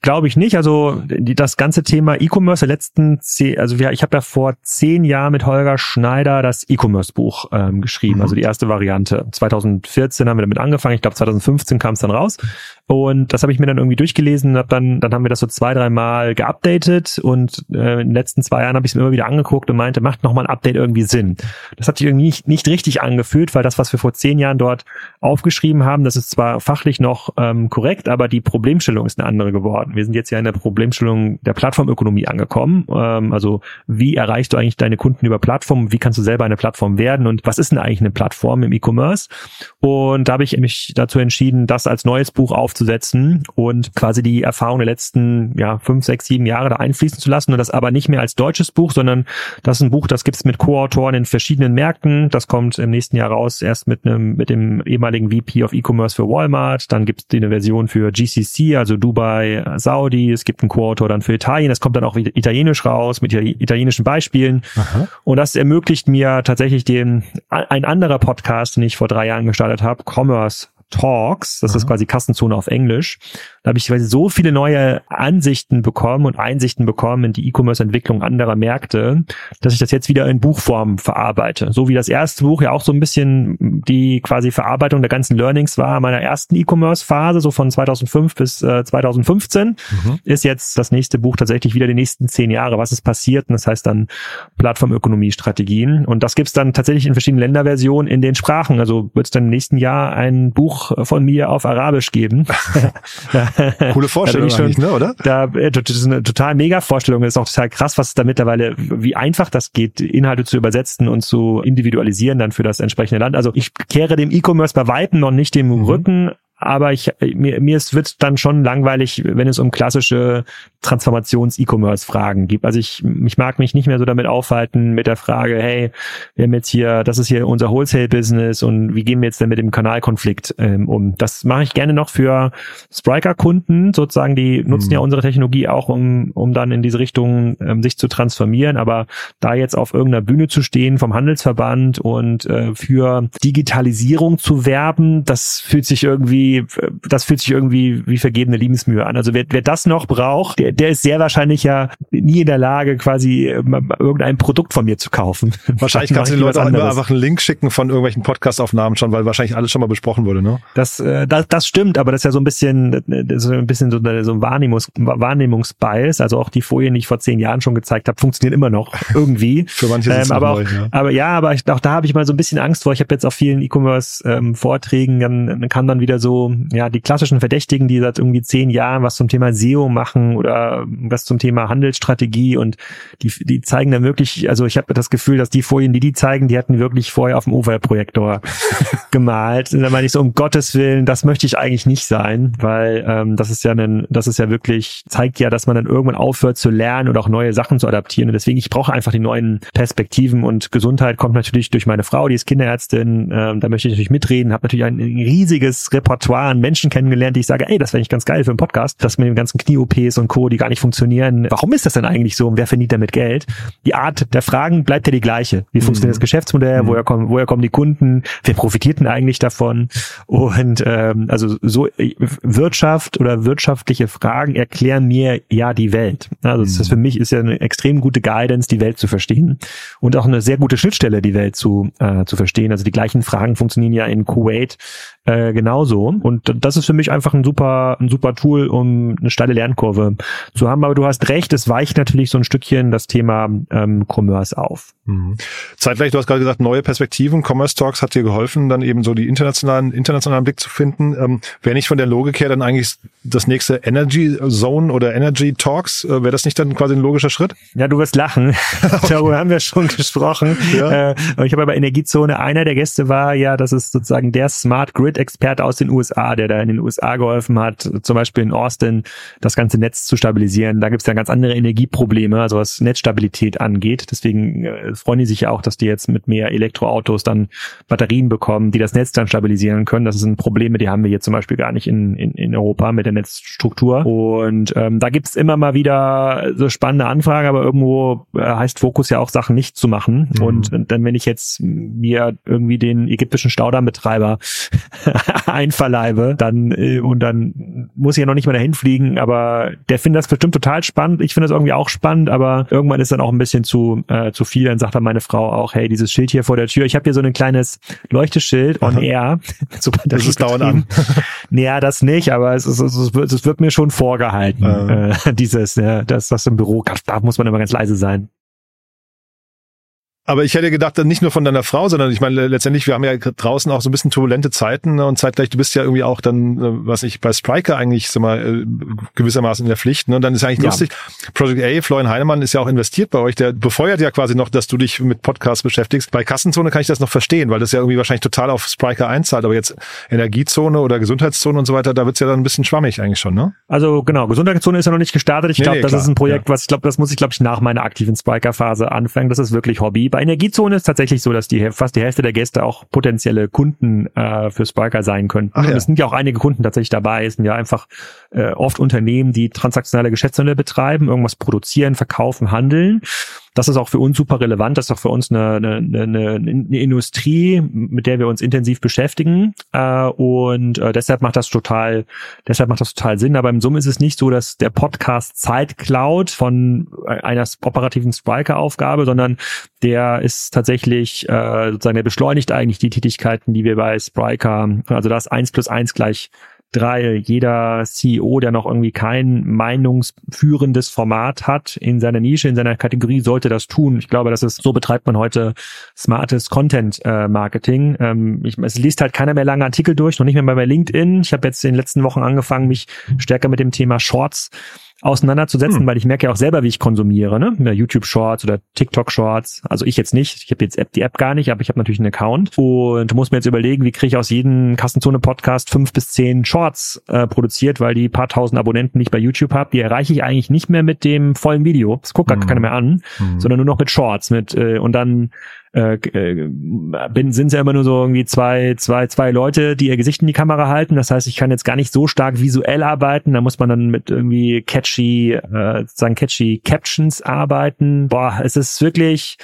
Glaube ich nicht. Also die, das ganze Thema E-Commerce der letzten zehn, also wir, ich habe ja vor zehn Jahren mit Holger Schneider das E-Commerce-Buch ähm, geschrieben, mhm. also die erste Variante. 2014 haben wir damit angefangen. Ich glaube 2015 kam es dann raus. Und das habe ich mir dann irgendwie durchgelesen, hab dann, dann haben wir das so zwei, drei Mal geupdatet und äh, in den letzten zwei Jahren habe ich es mir immer wieder angeguckt und meinte, macht nochmal ein Update irgendwie Sinn. Das hat sich irgendwie nicht, nicht richtig angefühlt, weil das, was wir vor zehn Jahren dort aufgeschrieben haben, das ist zwar fachlich noch ähm, korrekt, aber die Problemstellung ist eine andere geworden. Wir sind jetzt ja in der Problemstellung der Plattformökonomie angekommen. Ähm, also wie erreichst du eigentlich deine Kunden über Plattformen? Wie kannst du selber eine Plattform werden? Und was ist denn eigentlich eine Plattform im E-Commerce? Und da habe ich mich dazu entschieden, das als neues Buch auf aufzusetzen und quasi die Erfahrung der letzten ja, fünf, sechs, sieben Jahre da einfließen zu lassen und das aber nicht mehr als deutsches Buch, sondern das ist ein Buch, das gibt's mit Co-Autoren in verschiedenen Märkten. Das kommt im nächsten Jahr raus, erst mit einem mit dem ehemaligen VP of E-Commerce für Walmart. Dann gibt's eine Version für GCC, also Dubai, Saudi. Es gibt einen Co-Autor dann für Italien. Das kommt dann auch italienisch raus mit italienischen Beispielen. Aha. Und das ermöglicht mir tatsächlich den ein anderer Podcast, den ich vor drei Jahren gestartet habe, Commerce Talks, das Aha. ist quasi Kassenzone auf Englisch. Da habe ich so viele neue Ansichten bekommen und Einsichten bekommen in die E-Commerce-Entwicklung anderer Märkte, dass ich das jetzt wieder in Buchform verarbeite. So wie das erste Buch ja auch so ein bisschen die quasi Verarbeitung der ganzen Learnings war meiner ersten E-Commerce-Phase, so von 2005 bis äh, 2015, mhm. ist jetzt das nächste Buch tatsächlich wieder die nächsten zehn Jahre, was ist passiert. Und das heißt dann Plattformökonomie-Strategien. Und das gibt's dann tatsächlich in verschiedenen Länderversionen in den Sprachen. Also wird es dann im nächsten Jahr ein Buch von mir auf Arabisch geben. Coole Vorstellung schon, ne, oder? Da, äh, das ist eine total mega Vorstellung. Das ist auch total krass, was da mittlerweile, wie einfach das geht, Inhalte zu übersetzen und zu individualisieren dann für das entsprechende Land. Also ich kehre dem E-Commerce bei Weitem noch nicht dem mhm. Rücken, aber ich mir, mir es wird dann schon langweilig, wenn es um klassische Transformations-E-Commerce-Fragen gibt. Also ich, ich mag mich nicht mehr so damit aufhalten mit der Frage, hey, wir haben jetzt hier, das ist hier unser Wholesale-Business und wie gehen wir jetzt denn mit dem Kanalkonflikt ähm, um? Das mache ich gerne noch für Spriker-Kunden, sozusagen, die nutzen mhm. ja unsere Technologie auch, um, um dann in diese Richtung ähm, sich zu transformieren. Aber da jetzt auf irgendeiner Bühne zu stehen vom Handelsverband und äh, für Digitalisierung zu werben, das fühlt sich irgendwie irgendwie, das fühlt sich irgendwie wie vergebene Liebensmühe an. Also wer, wer das noch braucht, der, der ist sehr wahrscheinlich ja nie in der Lage, quasi ähm, irgendein Produkt von mir zu kaufen. Wahrscheinlich kannst du den Leuten einfach einen Link schicken von irgendwelchen Podcast-Aufnahmen schon, weil wahrscheinlich alles schon mal besprochen wurde, ne? Das, äh, das, das stimmt, aber das ist ja so ein bisschen, so ein bisschen so, so ein Wahrnehmungs, Wahrnehmungsbias. Also auch die Folien, die ich vor zehn Jahren schon gezeigt habe, funktionieren immer noch irgendwie. Für manche ist ähm, es aber, neu, auch, ja. aber ja, aber ich, auch da habe ich mal so ein bisschen Angst vor. Ich habe jetzt auf vielen E-Commerce-Vorträgen, dann, dann kann dann wieder so, ja, die klassischen Verdächtigen, die seit irgendwie zehn Jahren was zum Thema SEO machen oder was zum Thema Handelsstrategie und die, die zeigen dann wirklich, also ich habe das Gefühl, dass die Folien, die die zeigen, die hatten wirklich vorher auf dem Overprojektor gemalt. Und dann meine ich so, um Gottes Willen, das möchte ich eigentlich nicht sein, weil ähm, das ist ja ein, das ist ja wirklich, zeigt ja, dass man dann irgendwann aufhört zu lernen und auch neue Sachen zu adaptieren. Und deswegen, ich brauche einfach die neuen Perspektiven und Gesundheit kommt natürlich durch meine Frau, die ist Kinderärztin, ähm, da möchte ich natürlich mitreden, habe natürlich ein riesiges Repertoire an Menschen kennengelernt, die ich sage, ey, das wäre ich ganz geil für einen Podcast, das mit den ganzen Knie-OPs und Co., die gar nicht funktionieren. Warum ist das denn eigentlich so und wer verdient damit Geld? Die Art der Fragen bleibt ja die gleiche. Wie funktioniert das Geschäftsmodell? Woher kommen, woher kommen die Kunden? Wer profitiert denn eigentlich davon? Und ähm, also so äh, Wirtschaft oder wirtschaftliche Fragen erklären mir ja die Welt. Also das ist für mich ist ja eine extrem gute Guidance, die Welt zu verstehen und auch eine sehr gute Schnittstelle, die Welt zu äh, zu verstehen. Also die gleichen Fragen funktionieren ja in Kuwait äh, genauso. Und das ist für mich einfach ein super ein super Tool, um eine steile Lernkurve zu haben. Aber du hast recht, es weicht natürlich so ein Stückchen das Thema ähm, Commerce auf. Mhm. Zeitgleich, du hast gerade gesagt, neue Perspektiven. Commerce Talks hat dir geholfen, dann eben so die internationalen, internationalen Blick zu finden. Ähm, Wäre nicht von der Logik her dann eigentlich das nächste Energy Zone oder Energy Talks? Äh, Wäre das nicht dann quasi ein logischer Schritt? Ja, du wirst lachen. Darüber haben wir schon gesprochen. Ja. Äh, ich habe bei Energiezone, einer der Gäste war ja, das ist sozusagen der Smart Grid Experte aus den USA, der da in den USA geholfen hat, zum Beispiel in Austin das ganze Netz zu stabilisieren. Da gibt es ja ganz andere Energieprobleme, also was Netzstabilität angeht. Deswegen äh, freuen die sich ja auch, dass die jetzt mit mehr Elektroautos dann Batterien bekommen, die das Netz dann stabilisieren können. Das sind Probleme, die haben wir hier zum Beispiel gar nicht in, in, in Europa mit der Netzstruktur. Und ähm, da gibt's immer mal wieder so spannende Anfragen, aber irgendwo äh, heißt Fokus ja auch Sachen nicht zu machen. Mhm. Und dann, wenn ich jetzt mir irgendwie den ägyptischen Staudammbetreiber einverleibe, dann äh, und dann muss ich ja noch nicht mal dahin fliegen, aber der findet das bestimmt total spannend. Ich finde das irgendwie auch spannend, aber irgendwann ist dann auch ein bisschen zu äh, zu viel. Dann sagt dann meine Frau auch, hey, dieses Schild hier vor der Tür. Ich habe hier so ein kleines Leuchteschild on air. Super, Das ist dauernd an. Naja, das nicht, aber es, ist, es, wird, es wird mir schon vorgehalten, Ah. äh, dieses, ja, dass das im Büro, da muss man immer ganz leise sein. Aber ich hätte gedacht, dann nicht nur von deiner Frau, sondern ich meine, letztendlich, wir haben ja draußen auch so ein bisschen turbulente Zeiten ne? und zeitgleich, du bist ja irgendwie auch dann, äh, was ich bei Spriker eigentlich sag mal, äh, gewissermaßen in der Pflicht. Ne? Und dann ist eigentlich Ja. lustig, Project A, Florian Heinemann ist ja auch investiert bei euch, der befeuert ja quasi noch, dass du dich mit Podcasts beschäftigst. Bei Kassenzone kann ich das noch verstehen, weil das ja irgendwie wahrscheinlich total auf Spriker einzahlt, aber jetzt Energiezone oder Gesundheitszone und so weiter, da wird's ja dann ein bisschen schwammig eigentlich schon, ne? Also genau, Gesundheitszone ist ja noch nicht gestartet. Ich Nee, glaube, nee, das klar, ist ein Projekt, ja. was ich glaube, das muss ich glaube ich nach meiner aktiven Spiker-Phase anfangen. Das ist wirklich Hobby. Bei Energiezone ist tatsächlich so, dass die fast die Hälfte der Gäste auch potenzielle Kunden äh, für Spiker sein könnten. Ach ja. Und es sind ja auch einige Kunden tatsächlich dabei. Es sind ja einfach äh, oft Unternehmen, die transaktionale Geschäftsmodelle betreiben, irgendwas produzieren, verkaufen, handeln. Das ist auch für uns super relevant. Das ist auch für uns eine, eine, eine, eine Industrie, mit der wir uns intensiv beschäftigen. Äh, und äh, deshalb macht das total, deshalb macht das total Sinn. Aber im Summe ist es nicht so, dass der Podcast Zeit klaut von einer operativen Spriker-Aufgabe, sondern der ist tatsächlich äh, sozusagen, der beschleunigt eigentlich die Tätigkeiten, die wir bei Spriker, also da ist eins plus eins gleich drei. Jeder CEO, der noch irgendwie kein meinungsführendes Format hat in seiner Nische, in seiner Kategorie, sollte das tun. Ich glaube, das ist, so betreibt man heute smartes Content äh. Ähm, es liest halt keiner mehr lange Artikel durch, noch nicht mehr bei LinkedIn. Ich habe jetzt in den letzten Wochen angefangen, mich stärker mit dem Thema Shorts auseinanderzusetzen, Hm. weil ich merke ja auch selber, wie ich konsumiere, ne? YouTube Shorts oder TikTok Shorts. Also ich jetzt nicht. Ich habe jetzt App, die App gar nicht, aber ich habe natürlich einen Account und muss mir jetzt überlegen, wie kriege ich aus jedem Kassenzone Podcast fünf bis zehn Shorts äh, produziert, weil die paar tausend Abonnenten, die ich bei YouTube habe, die erreiche ich eigentlich nicht mehr mit dem vollen Video. Das guckt gar Mhm. keiner mehr an, sondern nur noch mit Shorts, mit äh, und dann äh, äh, bin, sind ja immer nur so irgendwie zwei, zwei, zwei Leute, die ihr Gesicht in die Kamera halten. Das heißt, ich kann jetzt gar nicht so stark visuell arbeiten. Da muss man dann mit irgendwie catchy, äh, sozusagen catchy Captions arbeiten. Boah, es ist wirklich,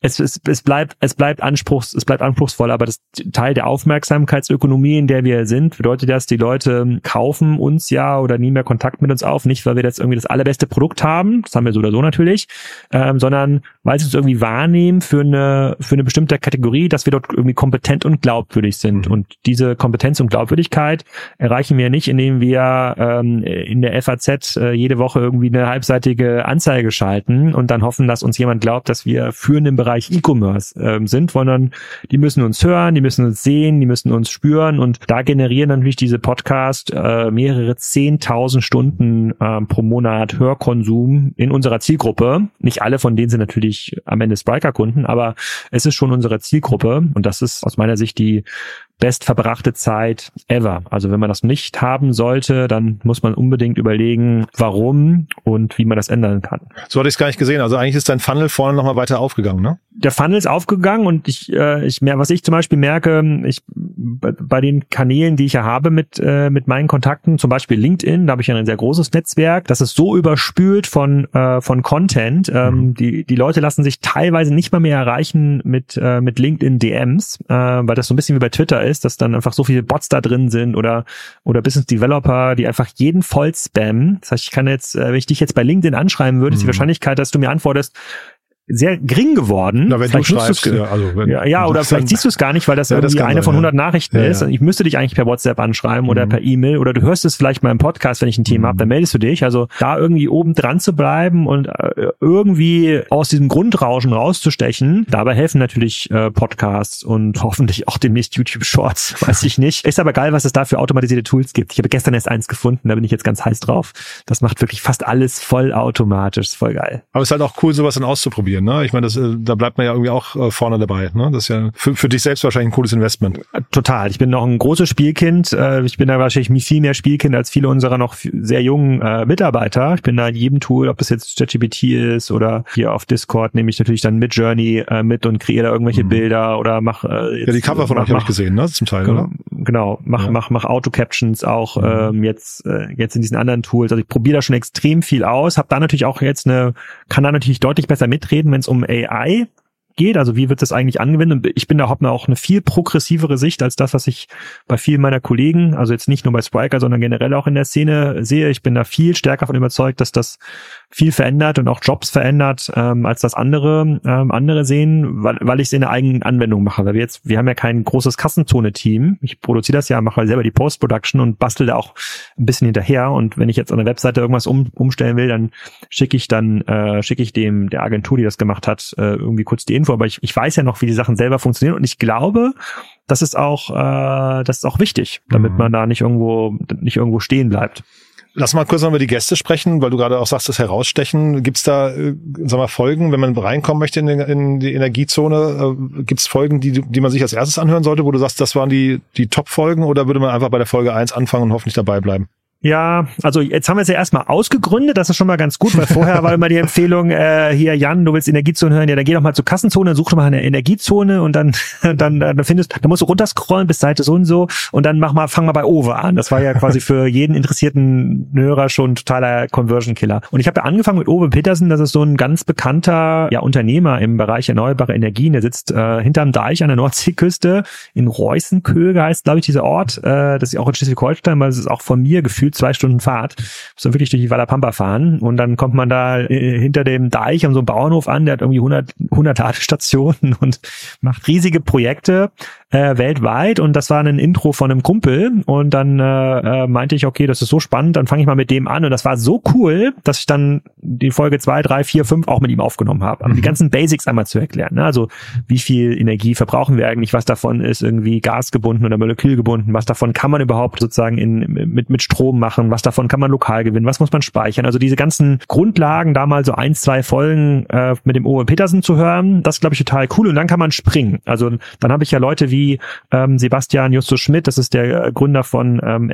es, es, es bleibt, es bleibt anspruchs, es bleibt anspruchsvoll, aber das Teil der Aufmerksamkeitsökonomie, in der wir sind, bedeutet das, die Leute kaufen uns ja oder nehmen mehr Kontakt mit uns auf, nicht weil wir jetzt irgendwie das allerbeste Produkt haben, das haben wir so oder so natürlich, ähm, sondern weil sie uns irgendwie wahrnehmen für eine, für eine bestimmte Kategorie, dass wir dort irgendwie kompetent und glaubwürdig sind. Mhm. Und diese Kompetenz und Glaubwürdigkeit erreichen wir nicht, indem wir ähm, in der FAZ äh, jede Woche irgendwie eine halbseitige Anzeige schalten und dann hoffen, dass uns jemand glaubt, dass wir führend im Bereich E-Commerce ähm, sind, sondern die müssen uns hören, die müssen uns sehen, die müssen uns spüren und da generieren natürlich diese Podcast äh, mehrere zehntausend Stunden äh, pro Monat Hörkonsum in unserer Zielgruppe. Nicht alle von denen sind natürlich am Ende Spriker-Kunden, aber es ist schon unsere Zielgruppe und das ist aus meiner Sicht die bestverbrachte Zeit ever. Also wenn man das nicht haben sollte, dann muss man unbedingt überlegen, warum und wie man das ändern kann. So hatte ich es gar nicht gesehen. Also eigentlich ist dein Funnel vorne nochmal weiter aufgegangen, ne? Der Funnel ist aufgegangen und ich, äh, ich mehr, was ich zum Beispiel merke, ich bei den Kanälen, die ich ja habe mit äh, mit meinen Kontakten, zum Beispiel LinkedIn, da habe ich ja ein sehr großes Netzwerk, das ist so überspült von äh, von Content. Ähm, mhm. Die die Leute lassen sich teilweise nicht mal mehr erreichen mit äh, mit LinkedIn DMs, äh, weil das so ein bisschen wie bei Twitter ist, dass dann einfach so viele Bots da drin sind oder oder Business Developer, die einfach jeden voll spammen. Das heißt, ich kann jetzt, äh, wenn ich dich jetzt bei LinkedIn anschreiben würde, mhm. ist die mhm. Wahrscheinlichkeit, dass du mir antwortest, sehr gering geworden. Na, wenn vielleicht du schreibst, ja, also wenn, ja, ja oder vielleicht siehst du es gar nicht, weil das ja, irgendwie das eine sein, von 100 ja. Nachrichten ist. Ich müsste dich eigentlich per WhatsApp anschreiben mhm. oder per E-Mail oder du hörst es vielleicht mal im Podcast, wenn ich ein Thema mhm. habe, dann meldest du dich. Also da irgendwie oben dran zu bleiben und äh, irgendwie aus diesem Grundrauschen rauszustechen, dabei helfen natürlich äh, Podcasts und hoffentlich auch demnächst YouTube Shorts, weiß ich nicht. Ist aber geil, was es da für automatisierte Tools gibt. Ich habe gestern erst eins gefunden, da bin ich jetzt ganz heiß drauf. Das macht wirklich fast alles voll automatisch, voll geil. Aber es ist halt auch cool, sowas dann auszuprobieren ausprobieren. Ne? Ich meine, das, äh, da bleibt man ja irgendwie auch äh, vorne dabei. Ne? Das ist ja für, für dich selbst wahrscheinlich ein cooles Investment. Total. Ich bin noch ein großes Spielkind. Äh, ich bin da wahrscheinlich viel mehr Spielkind als viele unserer noch sehr jungen Mitarbeiter. Ich bin da in jedem Tool, ob das jetzt ChatGPT ist oder hier auf Discord nehme ich natürlich dann mit Journey mit und kreiere da irgendwelche mhm. Bilder oder mach äh, jetzt, Ja, die Cover von euch habe ich gesehen, ne? Zum Teil, genau, oder? Genau, mach, ja. mach, mach Auto-Captions auch mhm. ähm, jetzt, äh, jetzt in diesen anderen Tools. Also ich probiere da schon extrem viel aus, habe da natürlich auch jetzt eine, kann da natürlich deutlich besser mitreden, reden, wenn es um AI geht. Also wie wird das eigentlich angewendet? Und ich bin da auch eine viel progressivere Sicht als das, was ich bei vielen meiner Kollegen, also jetzt nicht nur bei Spriker, sondern generell auch in der Szene sehe. Ich bin da viel stärker von überzeugt, dass das viel verändert und auch Jobs verändert, ähm, als das andere ähm, andere sehen, weil, weil ich es in der eigenen Anwendung mache. Weil wir jetzt, wir haben ja kein großes Kassenzone-Team. Ich produziere das ja, mache selber die Post-Production und bastel da auch ein bisschen hinterher. Und wenn ich jetzt an der Webseite irgendwas um, umstellen will, dann schicke ich dann äh, schicke ich dem der Agentur, die das gemacht hat, äh, irgendwie kurz die Info. Aber ich, ich weiß ja noch, wie die Sachen selber funktionieren und ich glaube, das ist auch äh, das ist auch wichtig, damit mhm. man da nicht irgendwo nicht irgendwo stehen bleibt. Lass mal kurz noch über die Gäste sprechen, weil du gerade auch sagst, das Herausstechen. Gibt es da, äh, sag mal, Folgen, wenn man reinkommen möchte in die, in die Energiezone? Äh, Gibt es Folgen, die, die man sich als erstes anhören sollte, wo du sagst, das waren die, die Top-Folgen oder würde man einfach bei der Folge eins anfangen und hoffentlich dabei bleiben? Ja, also jetzt haben wir es ja erstmal ausgegründet, das ist schon mal ganz gut, weil vorher war immer die Empfehlung, äh, hier Jan, du willst Energiezone hören, ja, dann geh doch mal zur Kassenzone, such doch mal eine Energiezone und dann, dann, dann findest, dann musst du runterscrollen bis Seite so und so und dann mach mal, fang mal bei Owe an. Das war ja quasi für jeden interessierten Hörer schon totaler Conversion-Killer. Und ich habe ja angefangen mit Owe Petersen, das ist so ein ganz bekannter ja, Unternehmer im Bereich erneuerbare Energien. Der sitzt äh, hinterm Deich an der Nordseeküste in Reußenköge heißt, glaube ich, dieser Ort. Äh, das ist auch in Schleswig-Holstein, weil es ist auch von mir gefühlt gefühlt zwei Stunden Fahrt. Muss dann wirklich durch die Wallapampa fahren und dann kommt man da äh, hinter dem Deich an so einem Bauernhof an, der hat irgendwie 100, 100 Ladestationen und macht riesige Projekte äh, weltweit und das war ein Intro von einem Kumpel und dann äh, äh, meinte ich, okay, das ist so spannend, dann fange ich mal mit dem an und das war so cool, dass ich dann die Folge zwei, drei, vier, fünf auch mit ihm aufgenommen habe. Aber mhm. die ganzen Basics einmal zu erklären, ne? also wie viel Energie verbrauchen wir eigentlich, was davon ist irgendwie gasgebunden oder molekülgebunden, was davon kann man überhaupt sozusagen in, mit, mit Strom machen, was davon kann man lokal gewinnen, was muss man speichern, also diese ganzen Grundlagen, da mal so ein, zwei Folgen äh, mit dem Owe Petersen zu hören, das glaube ich total cool und dann kann man springen. Also dann habe ich ja Leute wie ähm, Sebastian Justus Schmidt, das ist der äh, Gründer von ähm,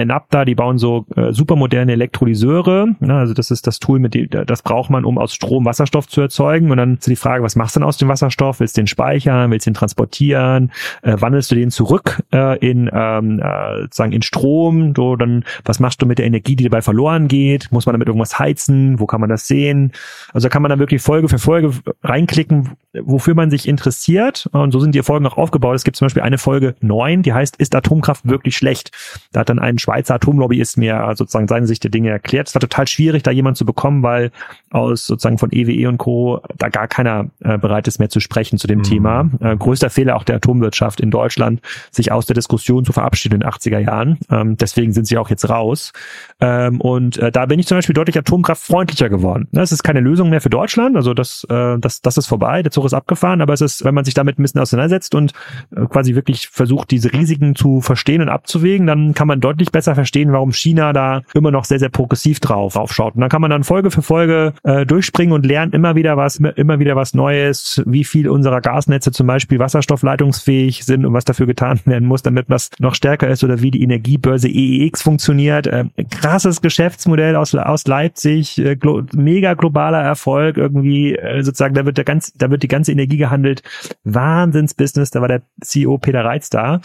die bauen so äh, supermoderne Elektrolyseure. Ne? Also das ist das Tool, mit dem das braucht man, um aus Strom Wasserstoff zu erzeugen. Und dann ist die Frage, was machst du denn aus dem Wasserstoff? Willst du den speichern? Willst du den transportieren? Äh, wandelst du den zurück äh, in ähm, äh, sozusagen in Strom? So, dann was machst du mit mit der Energie, die dabei verloren geht? Muss man damit irgendwas heizen? Wo kann man das sehen? Also da kann man dann wirklich Folge für Folge reinklicken, wofür man sich interessiert. Und so sind die Folgen auch aufgebaut. Es gibt zum Beispiel eine Folge neun, die heißt, ist Atomkraft wirklich schlecht? Da hat dann ein Schweizer Atomlobbyist mir sozusagen seine Sicht der Dinge erklärt. Es war total schwierig, da jemand zu bekommen, weil aus sozusagen von EWE e und Co. da gar keiner äh, bereit ist mehr zu sprechen zu dem mhm. Thema. Äh, größter Fehler auch der Atomwirtschaft in Deutschland, sich aus der Diskussion zu verabschieden in den 80er Jahren. Ähm, deswegen sind sie auch jetzt raus. Ähm, und äh, da bin ich zum Beispiel deutlich atomkraftfreundlicher geworden. Das ist keine Lösung mehr für Deutschland. Also das, äh, das, das ist vorbei. Der Zug ist abgefahren. Aber es ist, wenn man sich damit ein bisschen auseinandersetzt und äh, quasi wirklich versucht, diese Risiken zu verstehen und abzuwägen, dann kann man deutlich besser verstehen, warum China da immer noch sehr, sehr progressiv drauf aufschaut. Und dann kann man dann Folge für Folge äh, durchspringen und lernt immer wieder was, immer wieder was Neues, wie viel unserer Gasnetze zum Beispiel wasserstoffleitungsfähig sind und was dafür getan werden muss, damit das noch stärker ist oder wie die Energiebörse EEX funktioniert. Äh, krasses Geschäftsmodell aus, aus Leipzig, äh, glo mega globaler Erfolg irgendwie, äh, sozusagen, da wird der ganz, da wird die ganze Energie gehandelt. Wahnsinnsbusiness, da war der CEO Peter Reitz da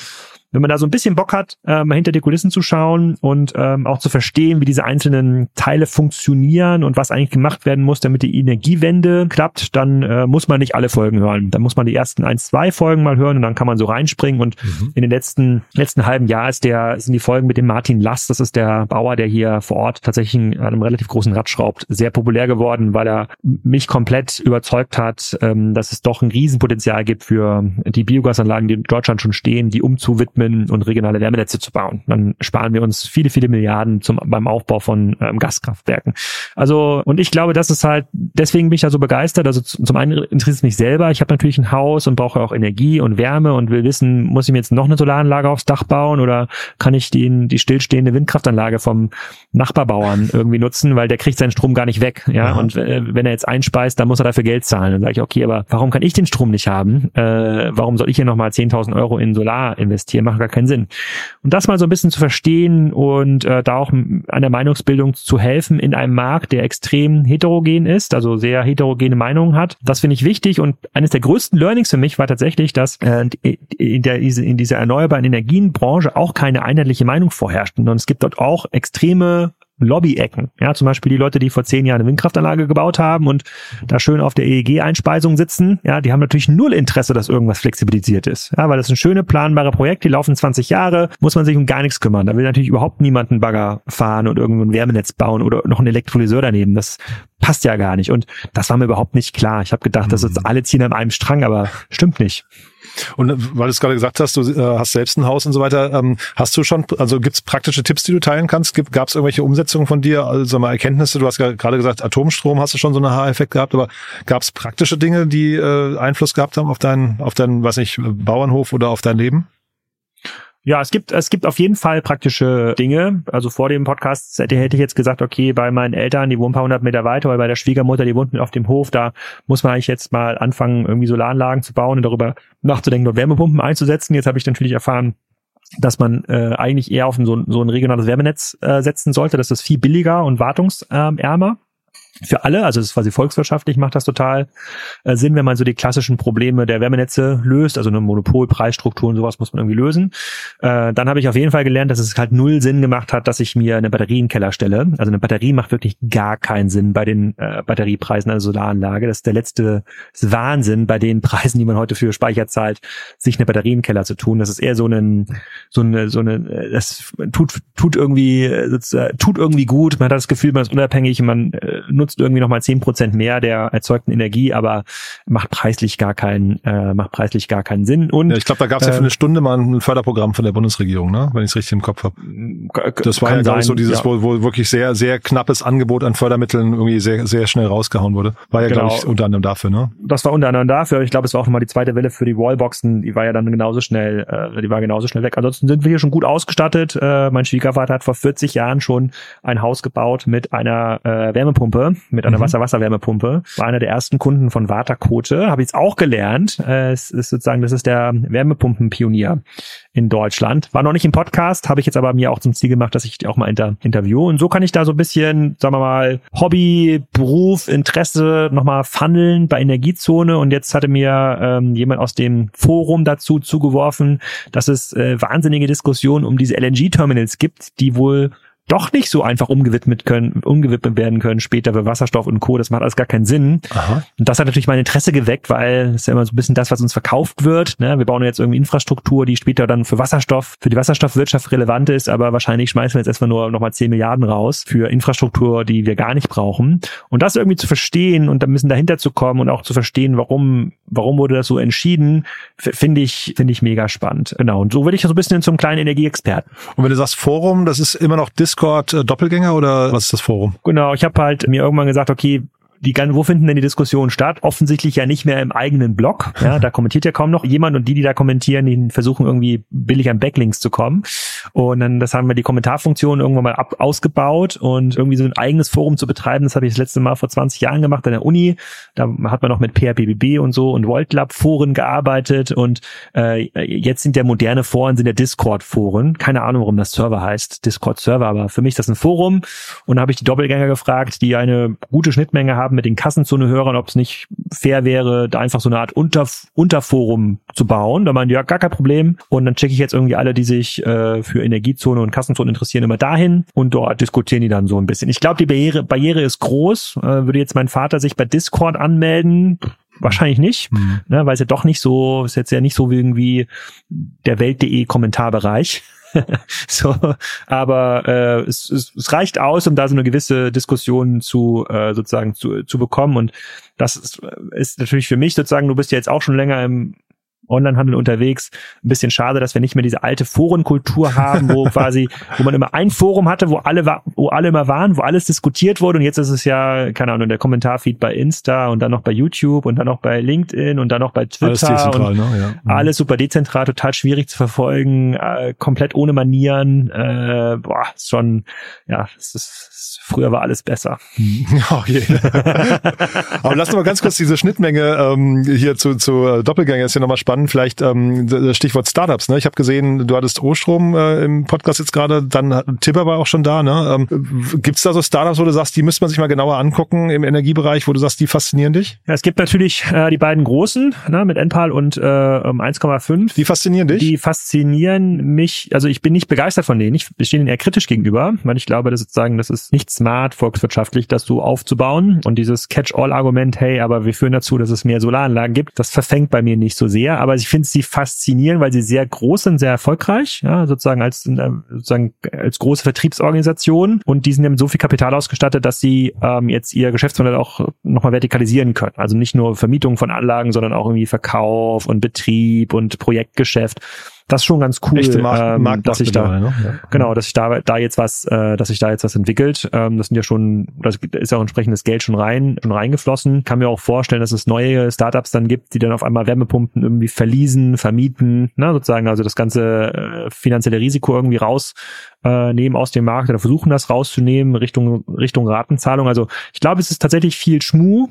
wenn man da so ein bisschen Bock hat, äh, mal hinter die Kulissen zu schauen und ähm, auch zu verstehen, wie diese einzelnen Teile funktionieren und was eigentlich gemacht werden muss, damit die Energiewende klappt, dann äh, muss man nicht alle Folgen hören. Dann muss man die ersten ein, zwei Folgen mal hören und dann kann man so reinspringen. Und mhm. in den letzten letzten halben Jahr ist der sind die Folgen mit dem Martin Lass, das ist der Bauer, der hier vor Ort tatsächlich an einem relativ großen Rad schraubt, sehr populär geworden, weil er mich komplett überzeugt hat, ähm, dass es doch ein Riesenpotenzial gibt für die Biogasanlagen, die in Deutschland schon stehen, die umzuwidmen widmen und regionale Wärmenetze zu bauen. Dann sparen wir uns viele, viele Milliarden zum, beim Aufbau von ähm, Gaskraftwerken. Also, und ich glaube, das ist halt, deswegen bin ich da so begeistert. Also zum einen interessiert es mich selber. Ich habe natürlich ein Haus und brauche auch Energie und Wärme und will wissen, muss ich mir jetzt noch eine Solaranlage aufs Dach bauen oder kann ich den, die stillstehende Windkraftanlage vom Nachbarbauern irgendwie nutzen, weil der kriegt seinen Strom gar nicht weg. Ja, und äh, wenn er jetzt einspeist, dann muss er dafür Geld zahlen. Dann sage ich, okay, aber warum kann ich den Strom nicht haben? Äh, warum soll ich hier nochmal 10.000 Euro in Solar investieren? Macht gar keinen Sinn. Und das mal so ein bisschen zu verstehen und äh, da auch an der Meinungsbildung zu helfen in einem Markt, der extrem heterogen ist, also sehr heterogene Meinungen hat, das finde ich wichtig. Und eines der größten Learnings für mich war tatsächlich, dass äh, in, der, in dieser erneuerbaren Energienbranche auch keine einheitliche Meinung vorherrscht. Und es gibt dort auch extreme Lobby-Ecken. Ja, zum Beispiel die Leute, die vor zehn Jahren eine Windkraftanlage gebaut haben und da schön auf der EEG-Einspeisung sitzen, ja, die haben natürlich null Interesse, dass irgendwas flexibilisiert ist. Ja, weil das sind schöne, planbare Projekte, die laufen 20 Jahre, muss man sich um gar nichts kümmern. Da will natürlich überhaupt niemand einen Bagger fahren und irgendwo ein Wärmenetz bauen oder noch einen Elektrolyseur daneben. Das passt ja gar nicht. Und das war mir überhaupt nicht klar. Ich habe gedacht, das ist mhm. alle ziehen an einem Strang, aber stimmt nicht. Und äh, weil du es gerade gesagt hast, du äh, hast selbst ein Haus und so weiter, ähm, hast du schon, also gibt es praktische Tipps, die du teilen kannst? Gab es irgendwelche Umsetzungen von dir, also mal Erkenntnisse? Du hast gerade gesagt, Atomstrom hast du schon so einen Haareffekt gehabt, aber gab es praktische Dinge, die äh, Einfluss gehabt haben auf deinen, auf deinen, weiß nicht, Bauernhof oder auf dein Leben? Ja, es gibt, es gibt auf jeden Fall praktische Dinge. Also vor dem Podcast hätte, ich jetzt gesagt, okay, bei meinen Eltern, die wohnen ein paar hundert Meter weiter, oder bei der Schwiegermutter, die wohnt auf dem Hof, da muss man eigentlich jetzt mal anfangen, irgendwie Solaranlagen zu bauen und darüber nachzudenken, dort Wärmepumpen einzusetzen. Jetzt habe ich natürlich erfahren, dass man äh, eigentlich eher auf ein, so, so ein regionales Wärmenetz äh, setzen sollte. Das ist viel billiger und wartungsärmer für alle, also es ist quasi volkswirtschaftlich, macht das total äh, Sinn, wenn man so die klassischen Probleme der Wärmenetze löst, also eine Monopolpreisstruktur und sowas muss man irgendwie lösen. Äh, dann habe ich auf jeden Fall gelernt, dass es halt null Sinn gemacht hat, dass ich mir eine Batterie in den Keller stelle. Also eine Batterie macht wirklich gar keinen Sinn bei den äh, Batteriepreisen einer Solaranlage. Das ist der letzte ist Wahnsinn bei den Preisen, die man heute für Speicher zahlt, sich eine Batterie in den Keller zu tun. Das ist eher so ein so eine so eine das tut tut irgendwie äh, tut irgendwie gut. Man hat das Gefühl, man ist unabhängig, man äh, nutzt irgendwie nochmal zehn Prozent mehr der erzeugten Energie, aber macht preislich gar keinen, äh, macht preislich gar keinen Sinn. Und ja, ich glaube, da gab es ja für eine ähm, Stunde mal ein Förderprogramm von der Bundesregierung, ne? wenn ich es richtig im Kopf habe. Das war ja, glaube ich, so dieses, ja. wo, wo wirklich sehr, sehr knappes Angebot an Fördermitteln irgendwie sehr, sehr schnell rausgehauen wurde. War ja, genau. glaube ich, unter anderem dafür, ne? Das war unter anderem dafür. Ich glaube, es war auch nochmal die zweite Welle für die Wallboxen. Die war ja dann genauso schnell, äh, die war genauso schnell weg. Ansonsten sind wir hier schon gut ausgestattet. Äh, mein Schwiegervater hat vor 40 Jahren schon ein Haus gebaut mit einer äh, Wärmepumpe, mit einer mhm. Wasser-Wasser-Wärmepumpe. War einer der ersten Kunden von Vatakote. Habe ich jetzt auch gelernt. Äh, es ist sozusagen, das ist der Wärmepumpenpionier in Deutschland. War noch nicht im Podcast, habe ich jetzt aber mir auch zum Ziel gemacht, dass ich die auch mal inter interview. Und so kann ich da so ein bisschen, sagen wir mal, Hobby, Beruf, Interesse nochmal funneln bei Energiezone. Und jetzt hatte mir ähm, jemand aus dem Forum dazu zugeworfen, dass es äh, wahnsinnige Diskussionen um diese LNG-Terminals gibt, die wohl doch nicht so einfach umgewidmet können, umgewidmet werden können später für Wasserstoff und Co. Das macht alles gar keinen Sinn. Aha. Und das hat natürlich mein Interesse geweckt, weil das ist ja immer so ein bisschen das, was uns verkauft wird. Ne? Wir bauen jetzt irgendwie Infrastruktur, die später dann für Wasserstoff, für die Wasserstoffwirtschaft relevant ist, aber wahrscheinlich schmeißen wir jetzt erstmal nur nochmal 10 Milliarden raus für Infrastruktur, die wir gar nicht brauchen. Und das irgendwie zu verstehen und ein bisschen dahinter zu kommen und auch zu verstehen, warum, warum wurde das so entschieden, finde ich, finde ich mega spannend. Genau. Und so würde ich so ein bisschen zum kleinen Energieexperten. Und wenn du sagst Forum, das ist immer noch Discord äh, Doppelgänger oder was ist das Forum? Genau, ich habe halt mir irgendwann gesagt, okay, die, gan- wo finden denn die Diskussionen statt? Offensichtlich ja nicht mehr im eigenen Blog. Ja, da kommentiert ja kaum noch jemand und die, die da kommentieren, die versuchen irgendwie billig an Backlinks zu kommen. Und dann, das haben wir die Kommentarfunktion irgendwann mal ab, ausgebaut und irgendwie so ein eigenes Forum zu betreiben. Das habe ich das letzte Mal vor 20 Jahren gemacht an der Uni. Da hat man noch mit PHPBB und so und VoltLab Foren gearbeitet und äh, jetzt sind ja moderne Foren, sind ja Discord Foren. Keine Ahnung, warum das Server heißt, Discord Server, aber für mich ist das ein Forum. Und da habe ich die Doppelgänger gefragt, die eine gute Schnittmenge haben mit den Kassenzone-Hörern, ob es nicht fair wäre, da einfach so eine Art Unter Unterforum zu bauen. Da meinen die, ja, gar kein Problem. Und dann checke ich jetzt irgendwie alle, die sich äh, für Energiezone und Kassenzone interessieren, immer dahin und dort diskutieren die dann so ein bisschen. Ich glaube, die Barriere, Barriere ist groß. Äh, würde jetzt mein Vater sich bei Discord anmelden, Wahrscheinlich nicht, ne, weil es ja doch nicht so, ist jetzt ja nicht so wie irgendwie der Welt.de Kommentarbereich. so, aber äh, es, es, es reicht aus, um da so eine gewisse Diskussion zu äh, sozusagen zu, zu bekommen. Und das ist, ist natürlich für mich sozusagen, du bist ja jetzt auch schon länger im Onlinehandel unterwegs. Ein bisschen schade, dass wir nicht mehr diese alte Forenkultur haben, wo quasi, wo man immer ein Forum hatte, wo alle, wa- wo alle immer waren, wo alles diskutiert wurde. Und jetzt ist es ja, keine Ahnung, der Kommentarfeed bei Insta und dann noch bei YouTube und dann noch bei LinkedIn und dann noch bei Twitter. Alles dezentral, ne? Ja. Mhm. alles super dezentral, total schwierig zu verfolgen, äh, komplett ohne Manieren. Äh, boah, ist schon, ja, es ist, früher war alles besser. Oh je. Aber lass uns mal ganz kurz diese Schnittmenge ähm, hier zu, zu Doppelgänger ist ja nochmal spannend. Vielleicht ähm, das Stichwort Startups. Ne? Ich habe gesehen, du hattest Ostrom äh, im Podcast jetzt gerade, dann Tipper war auch schon da. Ne? Ähm, Gibt es da so Startups, wo du sagst, die müsste man sich mal genauer angucken im Energiebereich, wo du sagst, die faszinieren dich? Ja, es gibt natürlich äh, die beiden großen, ne, mit Enpal und äh, ähm, 1,5. Die faszinieren dich? Die faszinieren mich, also ich bin nicht begeistert von denen. Ich stehe ihnen eher kritisch gegenüber, weil ich glaube, dass sozusagen, das ist nicht smart volkswirtschaftlich, das so aufzubauen. Und dieses Catch-all-Argument, hey, aber wir führen dazu, dass es mehr Solaranlagen gibt, das verfängt bei mir nicht so sehr. Aber ich finde sie faszinierend, weil sie sehr groß sind, sehr erfolgreich, ja, sozusagen als äh, sozusagen als große Vertriebsorganisation. Und die sind ja mit so viel Kapital ausgestattet, dass sie ähm, jetzt ihr Geschäftsmodell auch nochmal vertikalisieren können. Also nicht nur Vermietung von Anlagen, sondern auch irgendwie Verkauf und Betrieb und Projektgeschäft. Das ist schon ganz cool, Markt, ähm, Markt dass ich da ne? ja. Genau, dass sich da, da jetzt was, äh, dass sich da jetzt was entwickelt. Ähm, das sind ja schon, da ist ja auch entsprechendes Geld schon rein, schon reingeflossen. Kann mir auch vorstellen, dass es neue Startups dann gibt, die dann auf einmal Wärmepumpen irgendwie verleasen, vermieten, ne, sozusagen, also das ganze äh, finanzielle Risiko irgendwie raus äh, nehmen aus dem Markt oder versuchen das rauszunehmen Richtung Richtung Ratenzahlung. Also ich glaube, es ist tatsächlich viel Schmu,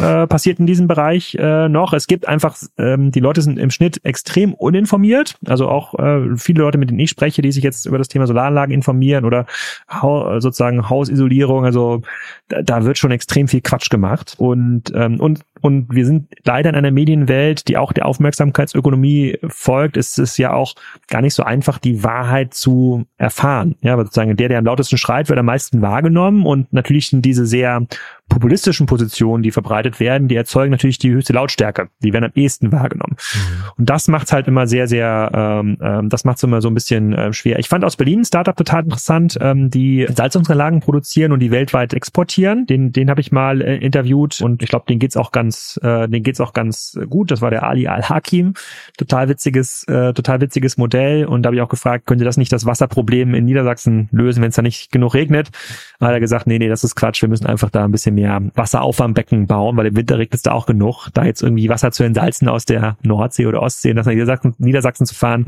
äh, passiert in diesem Bereich äh, noch. Es gibt einfach, ähm, die Leute sind im Schnitt extrem uninformiert. Also auch äh, viele Leute, mit denen ich spreche, die sich jetzt über das Thema Solaranlagen informieren oder hau sozusagen Hausisolierung. Also da, da wird schon extrem viel Quatsch gemacht. Und, ähm, und, und wir sind leider in einer Medienwelt, die auch der Aufmerksamkeitsökonomie folgt. Es ist ja auch gar nicht so einfach, die Wahrheit zu erfahren. Ja, aber sozusagen der, der am lautesten schreit, wird am meisten wahrgenommen. Und natürlich sind diese sehr populistischen Positionen, die verbreitet werden, die erzeugen natürlich die höchste Lautstärke. Die werden am ehesten wahrgenommen. Und das macht's halt immer sehr, sehr, ähm, ähm, das macht's immer so ein bisschen äh, schwer. Ich fand aus Berlin ein Startup total interessant, ähm, die Salzungsanlagen produzieren und die weltweit exportieren. Den, den habe ich mal äh, interviewt und ich glaube, den geht's auch ganz, äh, den geht's auch ganz gut. Das war der Ali Al Hakim. Total witziges, äh, total witziges Modell. Und da habe ich auch gefragt, könnte das nicht das Wasserproblem in Niedersachsen lösen, wenn es da nicht genug regnet? Da hat er gesagt, nee, nee, das ist Quatsch. Wir müssen einfach da ein bisschen mehr Wasseraufwärmbecken bauen, weil im Winter regnet es da auch genug. Da jetzt irgendwie Wasser zu entsalzen aus der Nordsee oder Ostsee und das nach Niedersachsen, Niedersachsen zu fahren,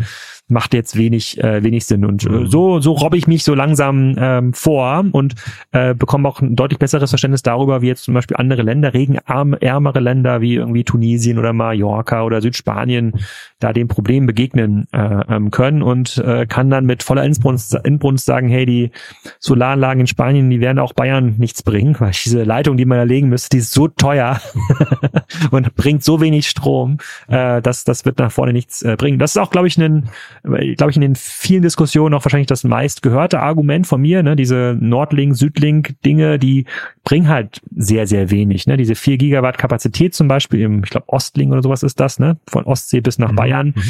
macht jetzt wenig äh, wenig Sinn. Und äh, so so robbe ich mich so langsam ähm, vor und äh, bekomme auch ein deutlich besseres Verständnis darüber, wie jetzt zum Beispiel andere Länder, regenärmere Länder wie irgendwie Tunesien oder Mallorca oder Südspanien da dem Problem begegnen äh, ähm, können und äh, kann dann mit voller Inbrunst, Inbrunst sagen, hey, die Solaranlagen in Spanien, die werden auch Bayern nichts bringen, weil diese Leitung, die man da legen müsste, die ist so teuer und bringt so wenig Strom, äh, dass das wird nach vorne nichts äh, bringen. Das ist auch, glaube ich, ein, glaube ich, in den vielen Diskussionen auch wahrscheinlich das meist gehörte Argument von mir. Ne? Diese Nordlink, Südlink-Dinge, die bringen halt sehr, sehr wenig. Ne? Diese 4 Gigawatt Kapazität zum Beispiel im, ich glaube, Ostlink oder sowas ist das, ne? Von Ostsee bis nach mhm. Bayern. Mhm.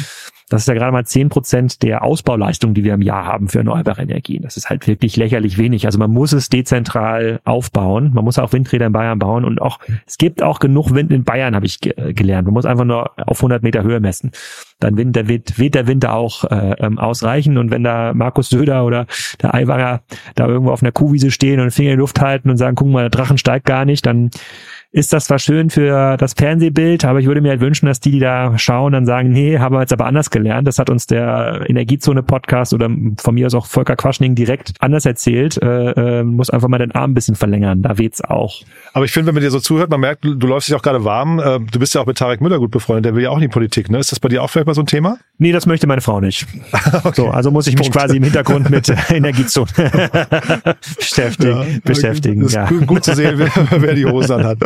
Das ist ja gerade mal zehn Prozent der Ausbauleistung, die wir im Jahr haben für erneuerbare Energien. Das ist halt wirklich lächerlich wenig. Also man muss es dezentral aufbauen. Man muss auch Windräder in Bayern bauen und auch, es gibt auch genug Wind in Bayern, habe ich ge gelernt. Man muss einfach nur auf 100 Meter Höhe messen. Dann wird der Wind, wird der Wind auch äh, ähm, ausreichen. Und wenn da Markus Söder oder der Aiwanger da irgendwo auf einer Kuhwiese stehen und Finger in die Luft halten und sagen, guck mal, der Drachen steigt gar nicht, dann ist das zwar schön für das Fernsehbild, aber ich würde mir halt wünschen, dass die, die da schauen, dann sagen, nee, haben wir jetzt aber anders gelernt. Das hat uns der Energiezone-Podcast oder von mir aus auch Volker Quaschning direkt anders erzählt. Äh, äh, muss einfach mal den Arm ein bisschen verlängern, da weht's auch. Aber ich finde, wenn man dir so zuhört, man merkt, du, du läufst dich auch gerade warm. Äh, du bist ja auch mit Tarek Müller gut befreundet, der will ja auch in die Politik. Ne? Ist das bei dir auch vielleicht mal so ein Thema? Nee, das möchte meine Frau nicht. okay. So, also muss ich mich Punkt. quasi im Hintergrund mit Energiezone beschäftigen. Ja, beschäftigen. Ja. gut zu sehen, wer, wer die Hose an hat.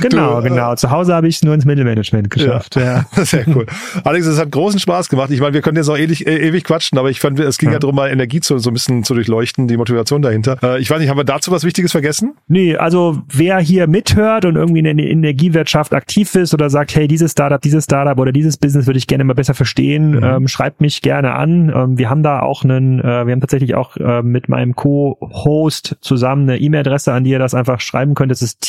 Genau, du, äh, genau. Zu Hause habe ich es nur ins Mittelmanagement geschafft. Ja, ja. Sehr cool. Alex, es hat großen Spaß gemacht. Ich meine, wir können jetzt auch ewig, äh, ewig quatschen, aber ich fand, es ging ja, ja darum, mal Energie zu, so ein bisschen zu durchleuchten, die Motivation dahinter. Äh, ich weiß nicht, haben wir dazu was Wichtiges vergessen? Nee, also wer hier mithört und irgendwie in der Energiewirtschaft aktiv ist oder sagt, hey, dieses Startup, dieses Startup oder dieses Business würde ich gerne mal besser verstehen, mhm. ähm, schreibt mich gerne an. Ähm, wir haben da auch einen, äh, wir haben tatsächlich auch äh, mit meinem Co-Host zusammen eine E-Mail-Adresse, an die ihr das einfach schreiben könnt. Das ist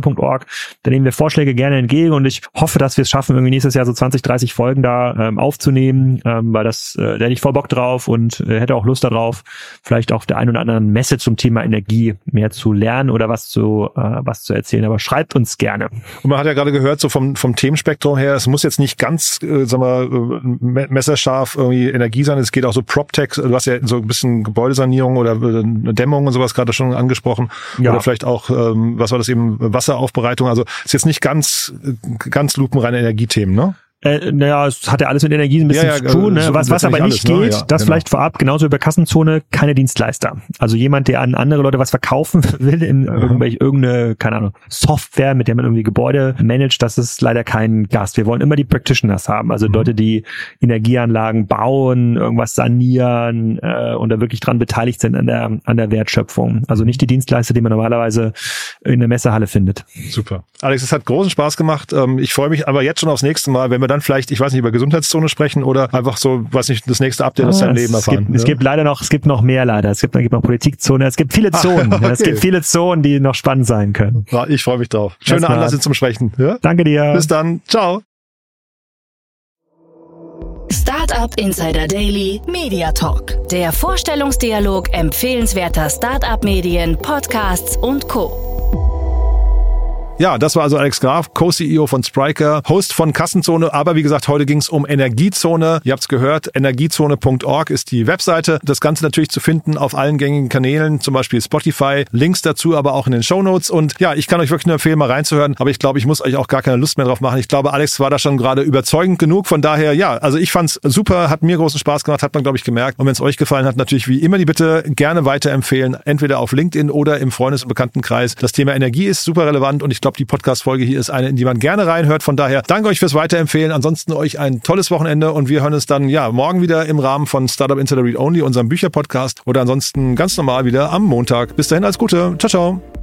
team.energiezone.org. Da nehmen wir Vorschläge gerne entgegen und ich hoffe, dass wir es schaffen, irgendwie nächstes Jahr so 20, 30 Folgen da ähm, aufzunehmen, ähm, weil das, äh, da hätte ich voll Bock drauf und äh, hätte auch Lust darauf, vielleicht auf der einen oder anderen Messe zum Thema Energie mehr zu lernen oder was zu, äh, was zu erzählen. Aber schreibt uns gerne. Und man hat ja gerade gehört, so vom, vom Themenspektrum her, es muss jetzt nicht ganz, äh, sagen wir, äh, messerscharf irgendwie Energie sein. Es geht auch so PropTech, du hast ja so ein bisschen Gebäudesanierung oder äh, Dämmung und sowas gerade schon angesprochen. Ja. Oder vielleicht auch, ähm, was war das eben, Wasseraufbereitung. Also ist jetzt nicht ganz, ganz lupenreine Energiethemen, ne? Äh, naja, es hat ja alles mit Energie ein bisschen ja, ja, zu tun. Ne? So was, was aber nicht alles, ne? geht, ne? ja, das genau. vielleicht vorab, genauso über Kassenzone, keine Dienstleister. Also jemand, der an andere Leute was verkaufen will, in irgendwelche, irgendeine, keine Ahnung, Software, mit der man irgendwie Gebäude managt, das ist leider kein Gast. Wir wollen immer die Practitioners haben, also mhm. Leute, die Energieanlagen bauen, irgendwas sanieren äh, und da wirklich dran beteiligt sind an der, an der Wertschöpfung. Also nicht die Dienstleister, die man normalerweise in der Messehalle findet. Super. Alex, es hat großen Spaß gemacht. Ähm, ich freue mich aber jetzt schon aufs nächste Mal, wenn wir dann vielleicht, ich weiß nicht, über Gesundheitszone sprechen oder einfach so, weiß nicht, das nächste Update aus oh, deinem Leben erfahren. Gibt, ja? Es gibt leider noch, es gibt noch mehr leider. Es gibt, es gibt noch Politikzone, es gibt viele Zonen. okay. Es gibt viele Zonen, die noch spannend sein können. Ja, ich freue mich drauf. Schöne Anlass zum Sprechen. Ja? Danke dir. Bis dann. Ciao. Startup Insider Daily Media Talk. Der Vorstellungsdialog empfehlenswerter Startup-Medien, Podcasts und Co. Ja, das war also Alex Graf, Co-CEO von Spriker, Host von Kassenzone. Aber wie gesagt, heute ging es um Energiezone. Ihr habt's gehört, energiezone.org ist die Webseite. Das Ganze natürlich zu finden auf allen gängigen Kanälen, zum Beispiel Spotify. Links dazu aber auch in den Show Notes. Und ja, ich kann euch wirklich nur empfehlen, mal reinzuhören. Aber ich glaube, ich muss euch auch gar keine Lust mehr drauf machen. Ich glaube, Alex war da schon gerade überzeugend genug. Von daher, ja, also ich fand's super, hat mir großen Spaß gemacht, hat man, glaube ich, gemerkt. Und wenn es euch gefallen hat, natürlich wie immer die Bitte gerne weiterempfehlen. Entweder auf LinkedIn oder im Freundes- und Bekanntenkreis. Das Thema Energie ist super relevant und ich glaube, die Podcast-Folge hier ist eine, in die man gerne reinhört. Von daher danke euch fürs Weiterempfehlen. Ansonsten euch ein tolles Wochenende und wir hören uns dann ja morgen wieder im Rahmen von Startup Insider Read Only, unserem Bücher-Podcast oder ansonsten ganz normal wieder am Montag. Bis dahin, alles Gute. Ciao, ciao.